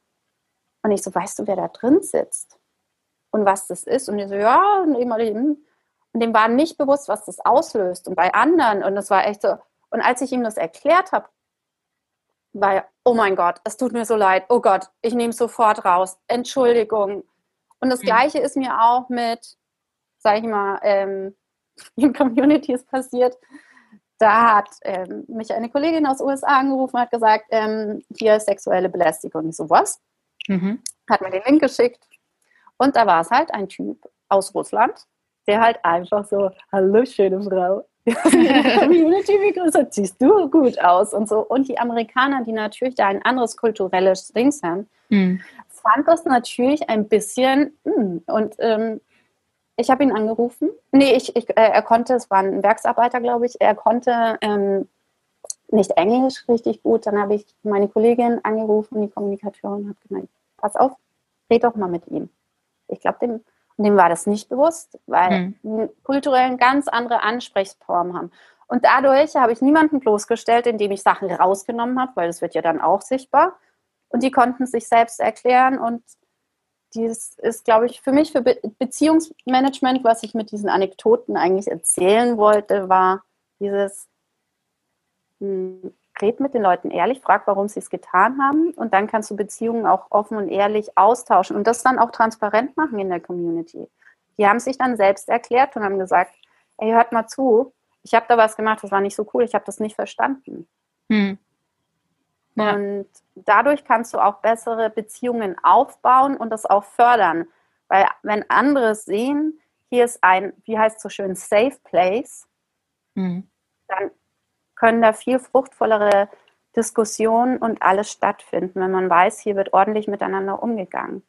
und ich so, weißt du, wer da drin sitzt? Und was das ist? Und ich so, ja, und eben, und dem war nicht bewusst, was das auslöst. Und bei anderen, und das war echt so, und als ich ihm das erklärt habe, weil, oh mein Gott, es tut mir so leid, oh Gott, ich nehme es sofort raus, Entschuldigung. Und das mhm. Gleiche ist mir auch mit, sag ich mal, ähm, in Communities passiert. Da hat ähm, mich eine Kollegin aus USA angerufen und hat gesagt, ähm, hier ist sexuelle Belästigung. Ich so, was? Mhm. Hat mir den Link geschickt. Und da war es halt ein Typ aus Russland, der halt einfach so, hallo schöne Frau, Community begrüßt, siehst du gut aus und so. Und die Amerikaner, die natürlich da ein anderes kulturelles Dings haben, mhm. fand das natürlich ein bisschen, mh. Hm, und ähm, ich habe ihn angerufen. Nee, ich, ich, äh, er konnte, es war ein Werksarbeiter, glaube ich, er konnte ähm, nicht Englisch richtig gut. Dann habe ich meine Kollegin angerufen, die Kommunikatorin hat gemeint, pass auf, red doch mal mit ihm. Ich glaube, dem dem war das nicht bewusst, weil mhm. kulturell ganz andere Ansprechformen haben. Und dadurch habe ich niemanden bloßgestellt, indem ich Sachen rausgenommen habe, weil das wird ja dann auch sichtbar. Und die konnten sich selbst erklären. Und dies ist, glaube ich, für mich für Be Beziehungsmanagement, was ich mit diesen Anekdoten eigentlich erzählen wollte, war dieses, red mit den Leuten ehrlich, frag, warum sie es getan haben und dann kannst du Beziehungen auch offen und ehrlich austauschen und das dann auch transparent machen in der Community. Die haben sich dann selbst erklärt und haben gesagt, ey, hört mal zu, ich habe da was gemacht, das war nicht so cool, ich habe das nicht verstanden. Hm. Ja. Und dadurch kannst du auch bessere Beziehungen aufbauen und das auch fördern. Weil wenn andere sehen, hier ist ein, wie heißt es so schön, Safe Place, hm. dann können da viel fruchtvollere Diskussionen und alles stattfinden, wenn man weiß, hier wird ordentlich miteinander umgegangen.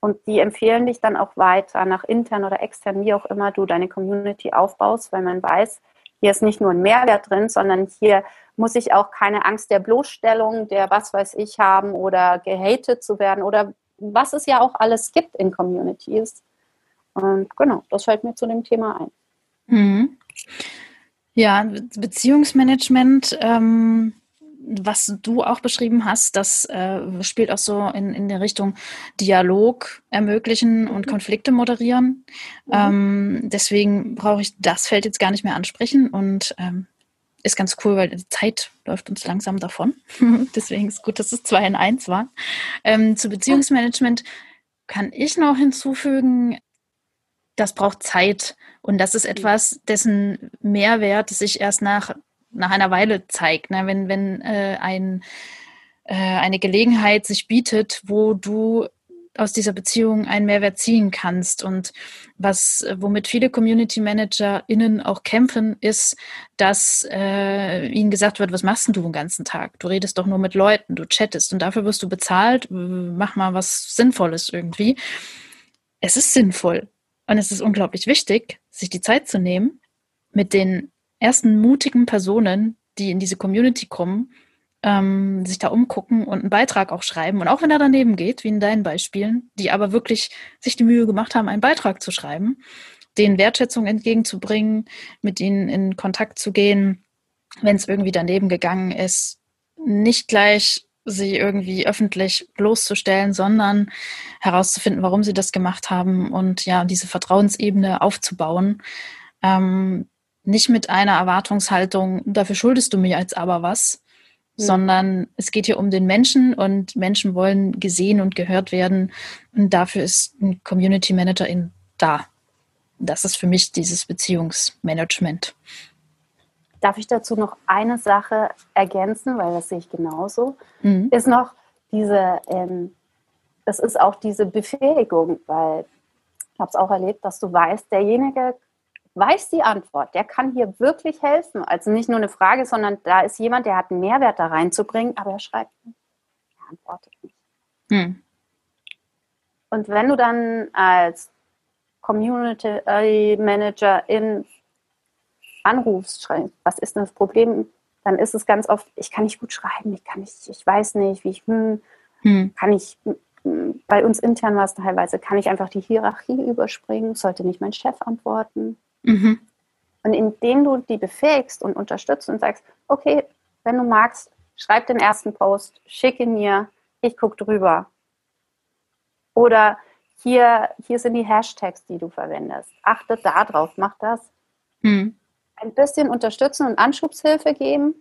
Und die empfehlen dich dann auch weiter, nach intern oder extern, wie auch immer du deine Community aufbaust, weil man weiß, hier ist nicht nur ein Mehrwert drin, sondern hier muss ich auch keine Angst der Bloßstellung, der was weiß ich haben oder gehatet zu werden oder was es ja auch alles gibt in Communities. Und genau, das fällt mir zu dem Thema ein. Mhm. Ja, Beziehungsmanagement, ähm, was du auch beschrieben hast, das äh, spielt auch so in, in der Richtung Dialog ermöglichen und mhm. Konflikte moderieren. Mhm. Ähm, deswegen brauche ich das Feld jetzt gar nicht mehr ansprechen und ähm, ist ganz cool, weil die Zeit läuft uns langsam davon. Deswegen ist gut, dass es zwei in eins war. Ähm, zu Beziehungsmanagement kann ich noch hinzufügen, das braucht Zeit und das ist etwas, dessen Mehrwert sich erst nach, nach einer Weile zeigt. Ne? Wenn, wenn äh, ein, äh, eine Gelegenheit sich bietet, wo du aus dieser Beziehung einen Mehrwert ziehen kannst. Und was, womit viele Community ManagerInnen auch kämpfen, ist, dass äh, ihnen gesagt wird, was machst denn du den ganzen Tag? Du redest doch nur mit Leuten, du chattest und dafür wirst du bezahlt, mach mal was Sinnvolles irgendwie. Es ist sinnvoll. Und es ist unglaublich wichtig, sich die Zeit zu nehmen, mit den ersten mutigen Personen, die in diese Community kommen, ähm, sich da umgucken und einen Beitrag auch schreiben. Und auch wenn er daneben geht, wie in deinen Beispielen, die aber wirklich sich die Mühe gemacht haben, einen Beitrag zu schreiben, denen Wertschätzung entgegenzubringen, mit ihnen in Kontakt zu gehen, wenn es irgendwie daneben gegangen ist, nicht gleich sie irgendwie öffentlich bloßzustellen, sondern herauszufinden, warum sie das gemacht haben und ja, diese Vertrauensebene aufzubauen. Ähm, nicht mit einer Erwartungshaltung, dafür schuldest du mir jetzt aber was, Mhm. sondern es geht hier um den Menschen und Menschen wollen gesehen und gehört werden. Und dafür ist ein Community Managerin da. Das ist für mich dieses Beziehungsmanagement. Darf ich dazu noch eine Sache ergänzen, weil das sehe ich genauso, mhm. ist noch diese, ähm, das ist auch diese Befähigung, weil ich habe es auch erlebt, dass du weißt, derjenige weiß die Antwort, der kann hier wirklich helfen. Also nicht nur eine Frage, sondern da ist jemand, der hat einen Mehrwert da reinzubringen, aber er schreibt nicht, er antwortet nicht. Hm. Und wenn du dann als Community Manager in anrufst, schreibst, was ist denn das Problem, dann ist es ganz oft, ich kann nicht gut schreiben, ich kann nicht, ich weiß nicht, wie ich, hm, hm. kann ich, hm, bei uns intern war es teilweise, kann ich einfach die Hierarchie überspringen, sollte nicht mein Chef antworten. Mhm. Und indem du die befähigst und unterstützt und sagst, okay, wenn du magst, schreib den ersten Post, schicke mir, ich gucke drüber. Oder hier, hier sind die Hashtags, die du verwendest. Achte da drauf, mach das. Mhm. Ein bisschen unterstützen und Anschubshilfe geben,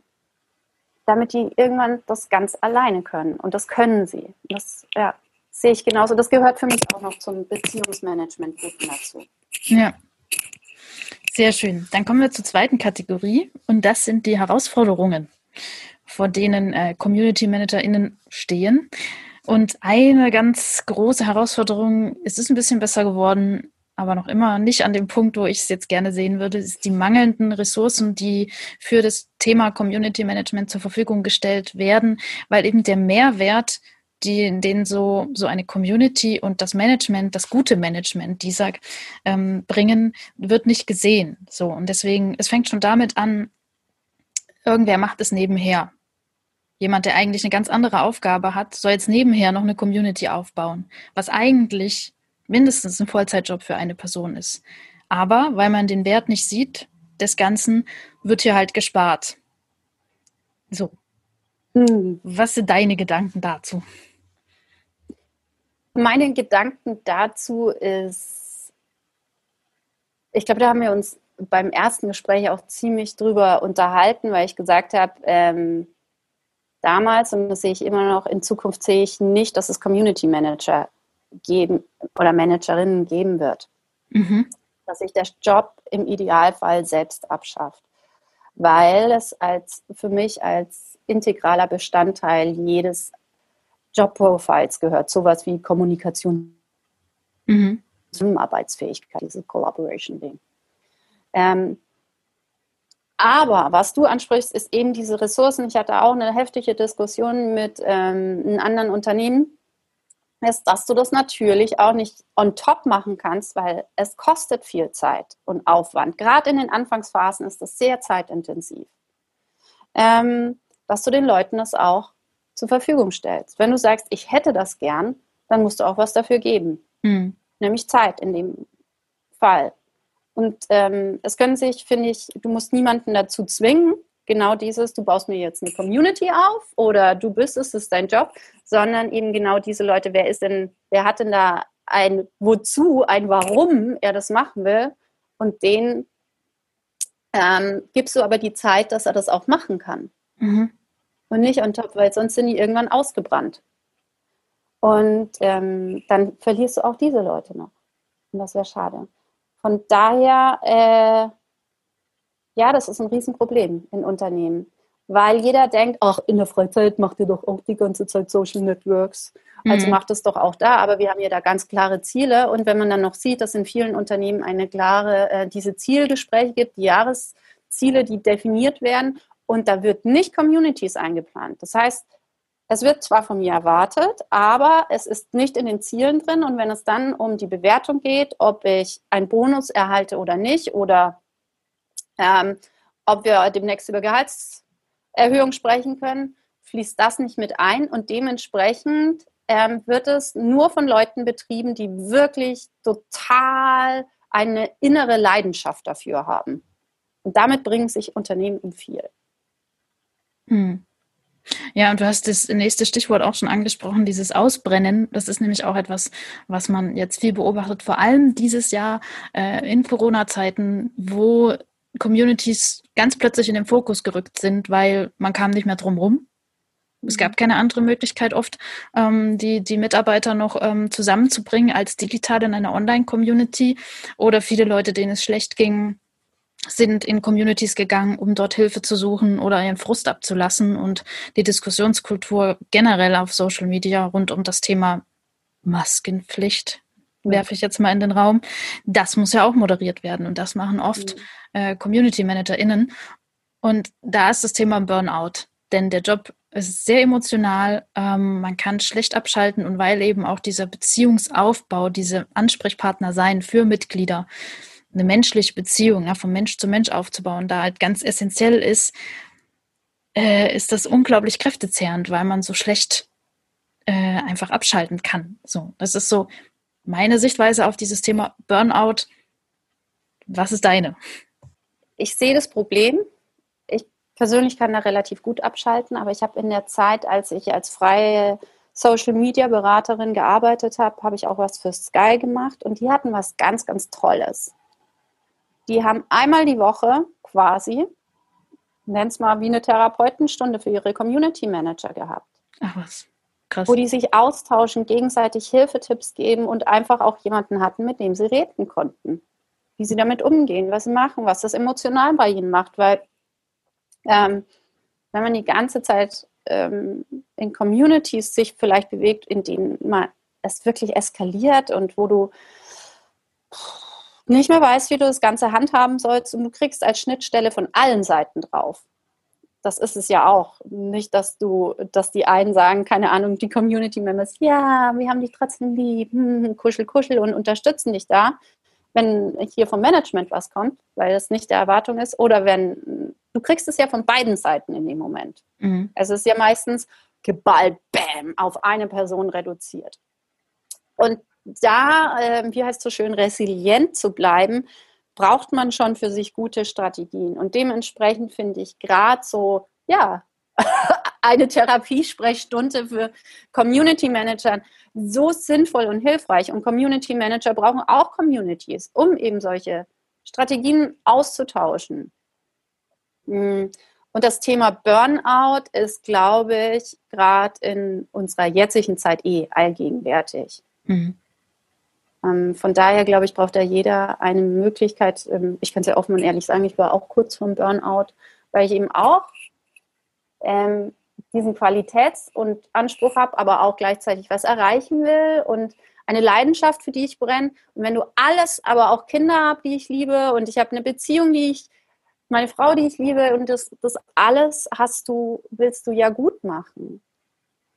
damit die irgendwann das ganz alleine können. Und das können sie. Das ja, sehe ich genauso. Das gehört für mich auch noch zum Beziehungsmanagement dazu. Ja, sehr schön. Dann kommen wir zur zweiten Kategorie und das sind die Herausforderungen, vor denen äh, Community ManagerInnen stehen. Und eine ganz große Herausforderung, es ist ein bisschen besser geworden, aber noch immer nicht an dem Punkt, wo ich es jetzt gerne sehen würde, ist die mangelnden Ressourcen, die für das Thema Community Management zur Verfügung gestellt werden, weil eben der Mehrwert die, denen so, so eine Community und das Management, das gute Management dieser ähm, bringen, wird nicht gesehen. So. Und deswegen, es fängt schon damit an, irgendwer macht es nebenher. Jemand, der eigentlich eine ganz andere Aufgabe hat, soll jetzt nebenher noch eine Community aufbauen, was eigentlich mindestens ein Vollzeitjob für eine Person ist. Aber weil man den Wert nicht sieht des Ganzen, wird hier halt gespart. So. Hm. Was sind deine Gedanken dazu? Meine Gedanken dazu ist, ich glaube, da haben wir uns beim ersten Gespräch auch ziemlich drüber unterhalten, weil ich gesagt habe, ähm, damals, und das sehe ich immer noch, in Zukunft sehe ich nicht, dass es Community Manager geben oder Managerinnen geben wird. Mhm. Dass sich der Job im Idealfall selbst abschafft. Weil es als für mich als integraler Bestandteil jedes Jobprofiles gehört, sowas wie Kommunikation, mhm. Zusammenarbeitsfähigkeit, diese Collaboration-Ding. Ähm, aber was du ansprichst, ist eben diese Ressourcen. Ich hatte auch eine heftige Diskussion mit ähm, einem anderen Unternehmen, ist, dass du das natürlich auch nicht on top machen kannst, weil es kostet viel Zeit und Aufwand. Gerade in den Anfangsphasen ist das sehr zeitintensiv. Ähm, dass du den Leuten das auch zur Verfügung stellst. Wenn du sagst, ich hätte das gern, dann musst du auch was dafür geben. Mhm. Nämlich Zeit in dem Fall. Und ähm, es können sich, finde ich, du musst niemanden dazu zwingen, genau dieses, du baust mir jetzt eine Community auf oder du bist es, ist dein Job, sondern eben genau diese Leute, wer ist denn, wer hat denn da ein Wozu, ein Warum er das machen will und den ähm, gibst du aber die Zeit, dass er das auch machen kann. Mhm. Und nicht on top, weil sonst sind die irgendwann ausgebrannt. Und ähm, dann verlierst du auch diese Leute noch. Und das wäre schade. Von daher, äh, ja, das ist ein Riesenproblem in Unternehmen. Weil jeder denkt, ach, in der Freizeit macht ihr doch auch die ganze Zeit Social Networks. Also mhm. macht es doch auch da. Aber wir haben ja da ganz klare Ziele. Und wenn man dann noch sieht, dass in vielen Unternehmen eine klare, äh, diese Zielgespräche gibt, die Jahresziele, die definiert werden. Und da wird nicht Communities eingeplant. Das heißt, es wird zwar von mir erwartet, aber es ist nicht in den Zielen drin. Und wenn es dann um die Bewertung geht, ob ich einen Bonus erhalte oder nicht, oder ähm, ob wir demnächst über Gehaltserhöhung sprechen können, fließt das nicht mit ein. Und dementsprechend ähm, wird es nur von Leuten betrieben, die wirklich total eine innere Leidenschaft dafür haben. Und damit bringen sich Unternehmen um viel. Hm. Ja, und du hast das nächste Stichwort auch schon angesprochen, dieses Ausbrennen. Das ist nämlich auch etwas, was man jetzt viel beobachtet, vor allem dieses Jahr äh, in Corona-Zeiten, wo Communities ganz plötzlich in den Fokus gerückt sind, weil man kam nicht mehr drum rum. Es gab keine andere Möglichkeit, oft ähm, die, die Mitarbeiter noch ähm, zusammenzubringen als digital in einer Online-Community oder viele Leute, denen es schlecht ging, sind in Communities gegangen, um dort Hilfe zu suchen oder ihren Frust abzulassen. Und die Diskussionskultur generell auf Social Media rund um das Thema Maskenpflicht werfe ich jetzt mal in den Raum. Das muss ja auch moderiert werden und das machen oft mhm. äh, Community ManagerInnen. Und da ist das Thema Burnout, denn der Job ist sehr emotional, ähm, man kann schlecht abschalten und weil eben auch dieser Beziehungsaufbau, diese Ansprechpartner sein für Mitglieder, eine menschliche Beziehung ja, von Mensch zu Mensch aufzubauen, da halt ganz essentiell ist, äh, ist das unglaublich kräftezehrend, weil man so schlecht äh, einfach abschalten kann. So, das ist so meine Sichtweise auf dieses Thema Burnout. Was ist deine? Ich sehe das Problem. Ich persönlich kann da relativ gut abschalten, aber ich habe in der Zeit, als ich als freie Social Media Beraterin gearbeitet habe, habe ich auch was für Sky gemacht und die hatten was ganz, ganz Tolles die haben einmal die Woche quasi, nenn es mal wie eine Therapeutenstunde für ihre Community Manager gehabt. Ach was. Krass. Wo die sich austauschen, gegenseitig Hilfetipps geben und einfach auch jemanden hatten, mit dem sie reden konnten. Wie sie damit umgehen, was sie machen, was das emotional bei ihnen macht. Weil ähm, wenn man die ganze Zeit ähm, in Communities sich vielleicht bewegt, in denen man es wirklich eskaliert und wo du nicht mehr weißt, wie du das Ganze handhaben sollst und du kriegst als Schnittstelle von allen Seiten drauf. Das ist es ja auch. Nicht, dass du, dass die einen sagen, keine Ahnung, die Community Members, ja, wir haben dich trotzdem lieb, hm, kuschel, kuschel und unterstützen dich da, wenn hier vom Management was kommt, weil das nicht der Erwartung ist, oder wenn du kriegst es ja von beiden Seiten in dem Moment. Mhm. Es ist ja meistens geballt, bam, auf eine Person reduziert. Und da, äh, wie heißt es so schön, resilient zu bleiben, braucht man schon für sich gute Strategien. Und dementsprechend finde ich gerade so, ja, eine Therapiesprechstunde für Community Manager so sinnvoll und hilfreich. Und Community Manager brauchen auch Communities, um eben solche Strategien auszutauschen. Hm. Und das Thema Burnout ist, glaube ich, gerade in unserer jetzigen Zeit eh allgegenwärtig. Mhm. Ähm, von daher, glaube ich, braucht da jeder eine Möglichkeit. Ähm, ich kann es ja offen und ehrlich sagen, ich war auch kurz vorm Burnout, weil ich eben auch ähm, diesen Qualitäts- und Anspruch habe, aber auch gleichzeitig was erreichen will und eine Leidenschaft, für die ich brenne. Und wenn du alles, aber auch Kinder habe, die ich liebe und ich habe eine Beziehung, die ich, meine Frau, die ich liebe und das, das alles hast du, willst du ja gut machen.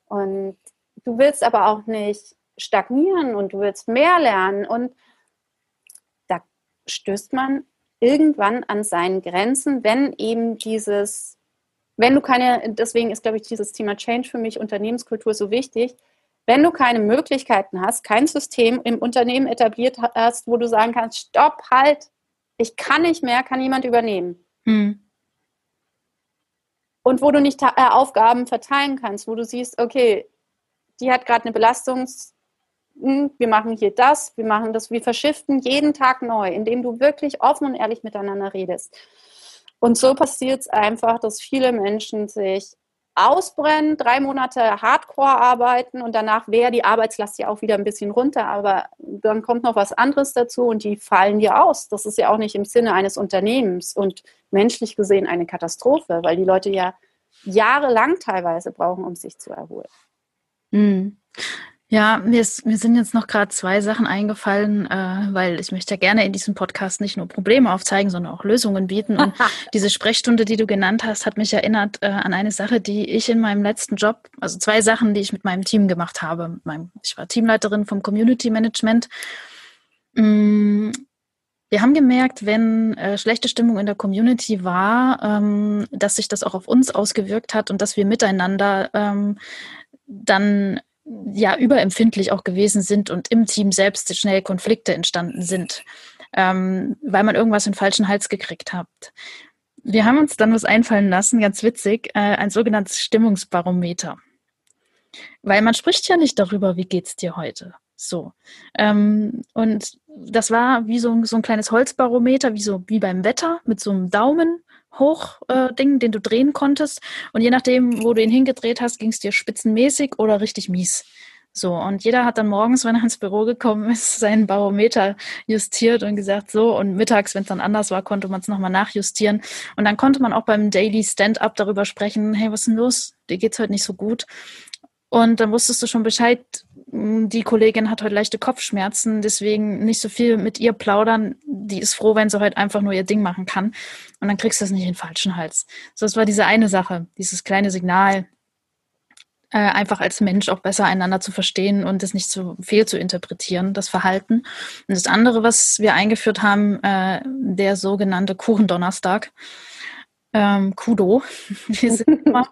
Und du willst aber auch nicht stagnieren und du willst mehr lernen. Und da stößt man irgendwann an seinen Grenzen, wenn eben dieses, wenn du keine, deswegen ist, glaube ich, dieses Thema Change für mich, Unternehmenskultur so wichtig, wenn du keine Möglichkeiten hast, kein System im Unternehmen etabliert hast, wo du sagen kannst, stopp, halt, ich kann nicht mehr, kann jemand übernehmen. Hm. Und wo du nicht äh, Aufgaben verteilen kannst, wo du siehst, okay, die hat gerade eine Belastungs- wir machen hier das, wir machen das, wir verschiften jeden Tag neu, indem du wirklich offen und ehrlich miteinander redest. Und so passiert es einfach, dass viele Menschen sich ausbrennen, drei Monate Hardcore arbeiten und danach wäre die Arbeitslast ja auch wieder ein bisschen runter, aber dann kommt noch was anderes dazu und die fallen dir aus. Das ist ja auch nicht im Sinne eines Unternehmens und menschlich gesehen eine Katastrophe, weil die Leute ja jahrelang teilweise brauchen, um sich zu erholen. Mhm. Ja, mir, ist, mir sind jetzt noch gerade zwei Sachen eingefallen, äh, weil ich möchte ja gerne in diesem Podcast nicht nur Probleme aufzeigen, sondern auch Lösungen bieten. Und diese Sprechstunde, die du genannt hast, hat mich erinnert äh, an eine Sache, die ich in meinem letzten Job, also zwei Sachen, die ich mit meinem Team gemacht habe. Meinem, ich war Teamleiterin vom Community Management. Mm, wir haben gemerkt, wenn äh, schlechte Stimmung in der Community war, ähm, dass sich das auch auf uns ausgewirkt hat und dass wir miteinander ähm, dann ja überempfindlich auch gewesen sind und im Team selbst schnell Konflikte entstanden sind, ähm, weil man irgendwas in den falschen Hals gekriegt hat. Wir haben uns dann was einfallen lassen, ganz witzig, äh, ein sogenanntes Stimmungsbarometer. Weil man spricht ja nicht darüber, wie geht's dir heute. So. Ähm, und das war wie so, so ein kleines Holzbarometer, wie so wie beim Wetter, mit so einem Daumen hoch äh, den du drehen konntest. Und je nachdem, wo du ihn hingedreht hast, ging es dir spitzenmäßig oder richtig mies. So, und jeder hat dann morgens, wenn er ins Büro gekommen ist, seinen Barometer justiert und gesagt, so, und mittags, wenn es dann anders war, konnte man es nochmal nachjustieren. Und dann konnte man auch beim Daily Stand-up darüber sprechen, hey, was ist denn los? Dir geht's heute nicht so gut. Und dann wusstest du schon Bescheid, die Kollegin hat heute leichte Kopfschmerzen, deswegen nicht so viel mit ihr plaudern. Die ist froh, wenn sie heute einfach nur ihr Ding machen kann. Und dann kriegst du das nicht in den falschen Hals. So, das war diese eine Sache, dieses kleine Signal, äh, einfach als Mensch auch besser einander zu verstehen und es nicht zu viel zu interpretieren, das Verhalten. Und das andere, was wir eingeführt haben, äh, der sogenannte Kuchendonnerstag ähm, Kudo. Wir sind immer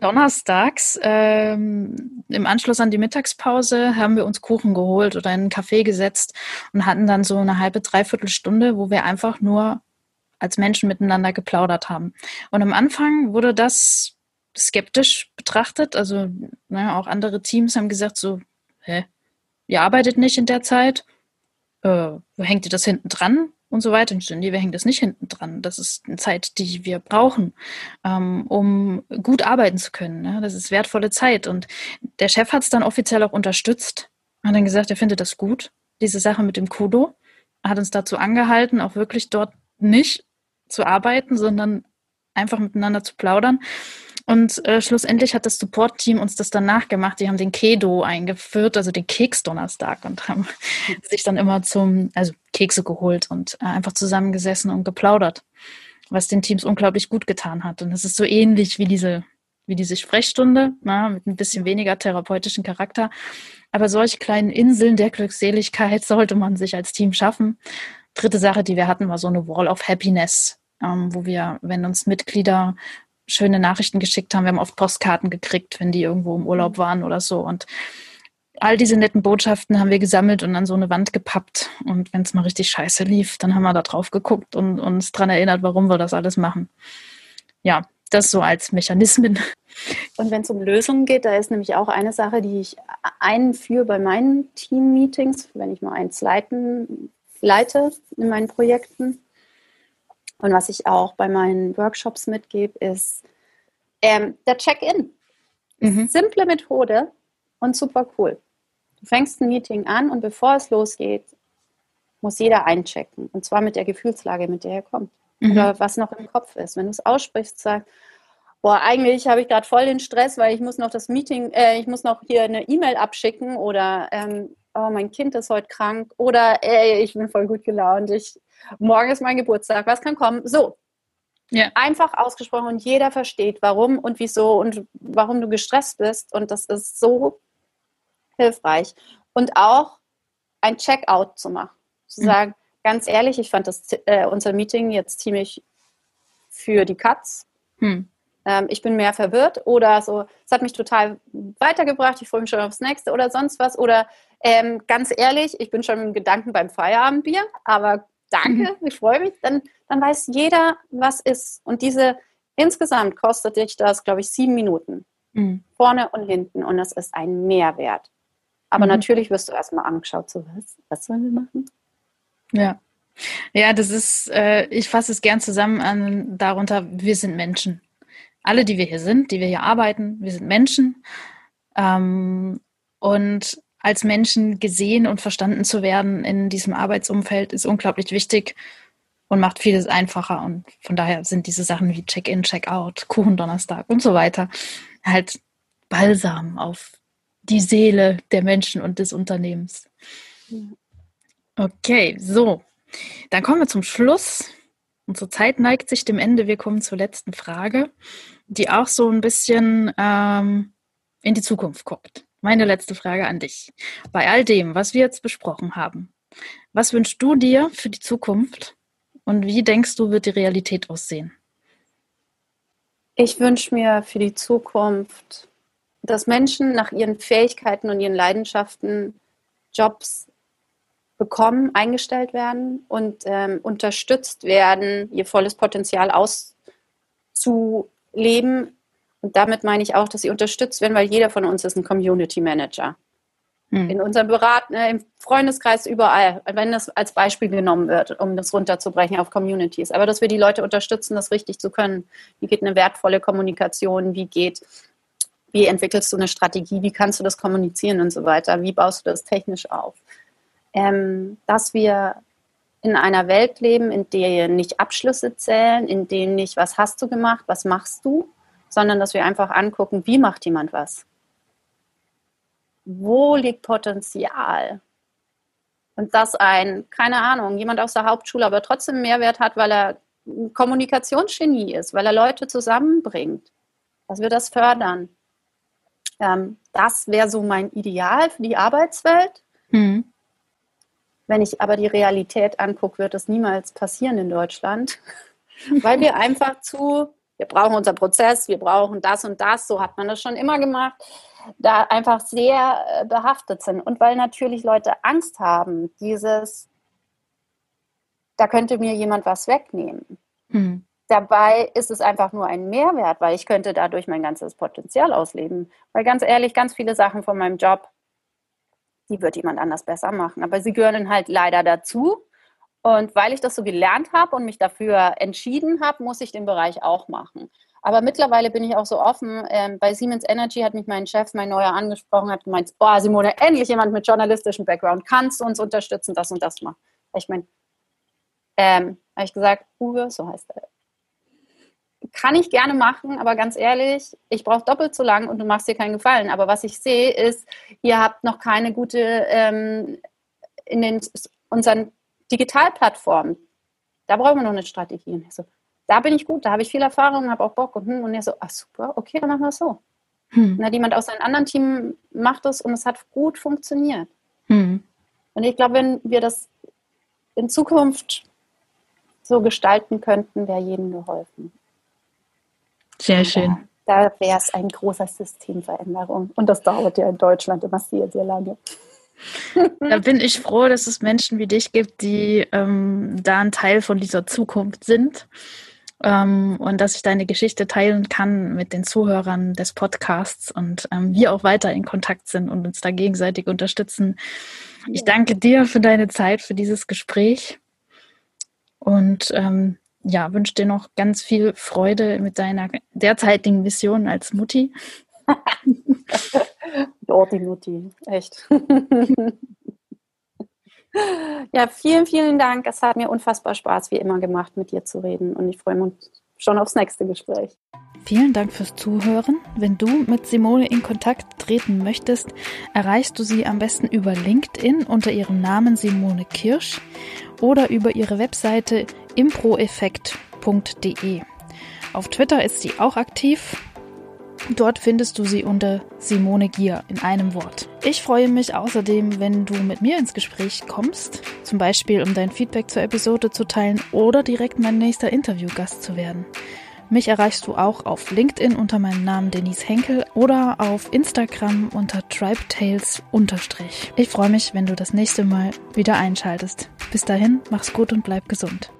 donnerstags ähm, im Anschluss an die Mittagspause haben wir uns Kuchen geholt oder in einen Café gesetzt und hatten dann so eine halbe, dreiviertel Stunde, wo wir einfach nur als Menschen miteinander geplaudert haben. Und am Anfang wurde das skeptisch betrachtet. Also naja, auch andere Teams haben gesagt so, hä, ihr arbeitet nicht in der Zeit? Äh, wo hängt ihr das hinten dran? Und so weiter. Und wir hängen das nicht hinten dran. Das ist eine Zeit, die wir brauchen, ähm, um gut arbeiten zu können. Ne? Das ist wertvolle Zeit. Und der Chef hat es dann offiziell auch unterstützt, hat dann gesagt, er findet das gut, diese Sache mit dem Kudo. Hat uns dazu angehalten, auch wirklich dort nicht zu arbeiten, sondern einfach miteinander zu plaudern. Und äh, schlussendlich hat das Support-Team uns das dann nachgemacht. Die haben den Kedo eingeführt, also den Keksdonnerstag und haben sich dann immer zum, also Kekse geholt und äh, einfach zusammengesessen und geplaudert, was den Teams unglaublich gut getan hat. Und es ist so ähnlich wie diese, wie diese Sprechstunde, na, mit ein bisschen weniger therapeutischen Charakter. Aber solche kleinen Inseln der Glückseligkeit sollte man sich als Team schaffen. Dritte Sache, die wir hatten, war so eine Wall of Happiness, ähm, wo wir, wenn uns Mitglieder schöne Nachrichten geschickt haben. Wir haben oft Postkarten gekriegt, wenn die irgendwo im Urlaub waren oder so. Und all diese netten Botschaften haben wir gesammelt und an so eine Wand gepappt. Und wenn es mal richtig scheiße lief, dann haben wir da drauf geguckt und uns daran erinnert, warum wir das alles machen. Ja, das so als Mechanismen. Und wenn es um Lösungen geht, da ist nämlich auch eine Sache, die ich einführe bei meinen Team-Meetings, wenn ich mal eins leiten, leite in meinen Projekten. Und was ich auch bei meinen Workshops mitgebe, ist ähm, der Check-in. Mhm. Simple Methode und super cool. Du fängst ein Meeting an und bevor es losgeht, muss jeder einchecken. Und zwar mit der Gefühlslage, mit der er kommt. Mhm. Oder was noch im Kopf ist. Wenn du es aussprichst, sag, boah, eigentlich habe ich gerade voll den Stress, weil ich muss noch das Meeting, äh, ich muss noch hier eine E-Mail abschicken oder ähm, oh, mein Kind ist heute krank oder ey, ich bin voll gut gelaunt, ich morgen ist mein Geburtstag, was kann kommen? So. Ja. Einfach ausgesprochen und jeder versteht, warum und wieso und warum du gestresst bist. Und das ist so hilfreich. Und auch ein Checkout zu machen. Zu mhm. sagen, ganz ehrlich, ich fand das, äh, unser Meeting jetzt ziemlich für die Katz. Mhm. Ähm, ich bin mehr verwirrt oder so, es hat mich total weitergebracht, ich freue mich schon aufs nächste oder sonst was. Oder ähm, ganz ehrlich, ich bin schon im Gedanken beim Feierabendbier, aber danke, mhm. ich freue mich, dann, dann weiß jeder, was ist. Und diese insgesamt kostet dich das, glaube ich, sieben Minuten. Mhm. Vorne und hinten. Und das ist ein Mehrwert. Aber mhm. natürlich wirst du erstmal angeschaut, so was, was sollen wir machen? Ja. Ja, das ist, äh, ich fasse es gern zusammen an darunter, wir sind Menschen. Alle, die wir hier sind, die wir hier arbeiten, wir sind Menschen. Ähm, und als Menschen gesehen und verstanden zu werden in diesem Arbeitsumfeld ist unglaublich wichtig und macht vieles einfacher. Und von daher sind diese Sachen wie Check-in, Check-out, Kuchendonnerstag und so weiter halt Balsam auf die Seele der Menschen und des Unternehmens. Okay, so. Dann kommen wir zum Schluss. Unsere Zeit neigt sich dem Ende. Wir kommen zur letzten Frage, die auch so ein bisschen ähm, in die Zukunft guckt. Meine letzte Frage an dich. Bei all dem, was wir jetzt besprochen haben, was wünschst du dir für die Zukunft und wie denkst du, wird die Realität aussehen? Ich wünsche mir für die Zukunft, dass Menschen nach ihren Fähigkeiten und ihren Leidenschaften Jobs bekommen, eingestellt werden und ähm, unterstützt werden, ihr volles Potenzial auszuleben. Und damit meine ich auch, dass sie unterstützt werden, weil jeder von uns ist ein Community Manager. Hm. In unserem Berat, äh, im Freundeskreis, überall, wenn das als Beispiel genommen wird, um das runterzubrechen auf Communities. Aber dass wir die Leute unterstützen, das richtig zu können. Wie geht eine wertvolle Kommunikation? Wie geht wie entwickelst du eine Strategie, wie kannst du das kommunizieren und so weiter, wie baust du das technisch auf ähm, dass wir in einer Welt leben, in der nicht Abschlüsse zählen, in denen nicht, was hast du gemacht, was machst du, sondern dass wir einfach angucken, wie macht jemand was? Wo liegt Potenzial? Und dass ein, keine Ahnung, jemand aus der Hauptschule aber trotzdem Mehrwert hat, weil er ein Kommunikationsgenie ist, weil er Leute zusammenbringt, dass wir das fördern. Ähm, das wäre so mein Ideal für die Arbeitswelt. Mhm. Wenn ich aber die Realität angucke, wird das niemals passieren in Deutschland, weil wir einfach zu, wir brauchen unseren Prozess, wir brauchen das und das, so hat man das schon immer gemacht, da einfach sehr äh, behaftet sind. Und weil natürlich Leute Angst haben, dieses, da könnte mir jemand was wegnehmen. Mhm. Dabei ist es einfach nur ein Mehrwert, weil ich könnte dadurch mein ganzes Potenzial ausleben. Weil ganz ehrlich, ganz viele Sachen von meinem Job die wird jemand anders besser machen. Aber sie gehören halt leider dazu. Und weil ich das so gelernt habe und mich dafür entschieden habe, muss ich den Bereich auch machen. Aber mittlerweile bin ich auch so offen. Ähm, bei Siemens Energy hat mich mein Chef, mein Neuer, angesprochen, hat gemeint, oh Simone, endlich jemand mit journalistischem Background, kannst du uns unterstützen, das und das machen. Ich meine, ähm, habe ich gesagt, Uwe, so heißt er, kann ich gerne machen, aber ganz ehrlich, ich brauche doppelt so lang und du machst dir keinen Gefallen. Aber was ich sehe, ist, ihr habt noch keine gute ähm, in den unseren Digitalplattformen. Da brauchen wir noch eine Strategie. Und so, da bin ich gut, da habe ich viel Erfahrung, habe auch Bock. Und, hm, und er so, ach super, okay, dann machen wir es so. Hm. Und jemand aus einem anderen Team macht es und es hat gut funktioniert. Hm. Und ich glaube, wenn wir das in Zukunft so gestalten könnten, wäre jedem geholfen. Sehr schön. Da, da wäre es eine große Systemveränderung. Und das dauert ja in Deutschland immer sehr, sehr lange. Da bin ich froh, dass es Menschen wie dich gibt, die ähm, da ein Teil von dieser Zukunft sind. Ähm, und dass ich deine Geschichte teilen kann mit den Zuhörern des Podcasts und ähm, wir auch weiter in Kontakt sind und uns da gegenseitig unterstützen. Ich danke dir für deine Zeit, für dieses Gespräch. Und ähm, ja, wünsche dir noch ganz viel Freude mit deiner derzeitigen Mission als Mutti. ja, die Mutti, echt. ja, vielen, vielen Dank. Es hat mir unfassbar Spaß, wie immer gemacht, mit dir zu reden. Und ich freue mich schon aufs nächste Gespräch. Vielen Dank fürs Zuhören. Wenn du mit Simone in Kontakt treten möchtest, erreichst du sie am besten über LinkedIn unter ihrem Namen Simone Kirsch oder über ihre Webseite improeffekt.de. Auf Twitter ist sie auch aktiv. Dort findest du sie unter Simone Gier in einem Wort. Ich freue mich außerdem, wenn du mit mir ins Gespräch kommst, zum Beispiel um dein Feedback zur Episode zu teilen oder direkt mein nächster Interviewgast zu werden. Mich erreichst du auch auf LinkedIn unter meinem Namen Denise Henkel oder auf Instagram unter tribetales Ich freue mich, wenn du das nächste Mal wieder einschaltest. Bis dahin, mach's gut und bleib gesund.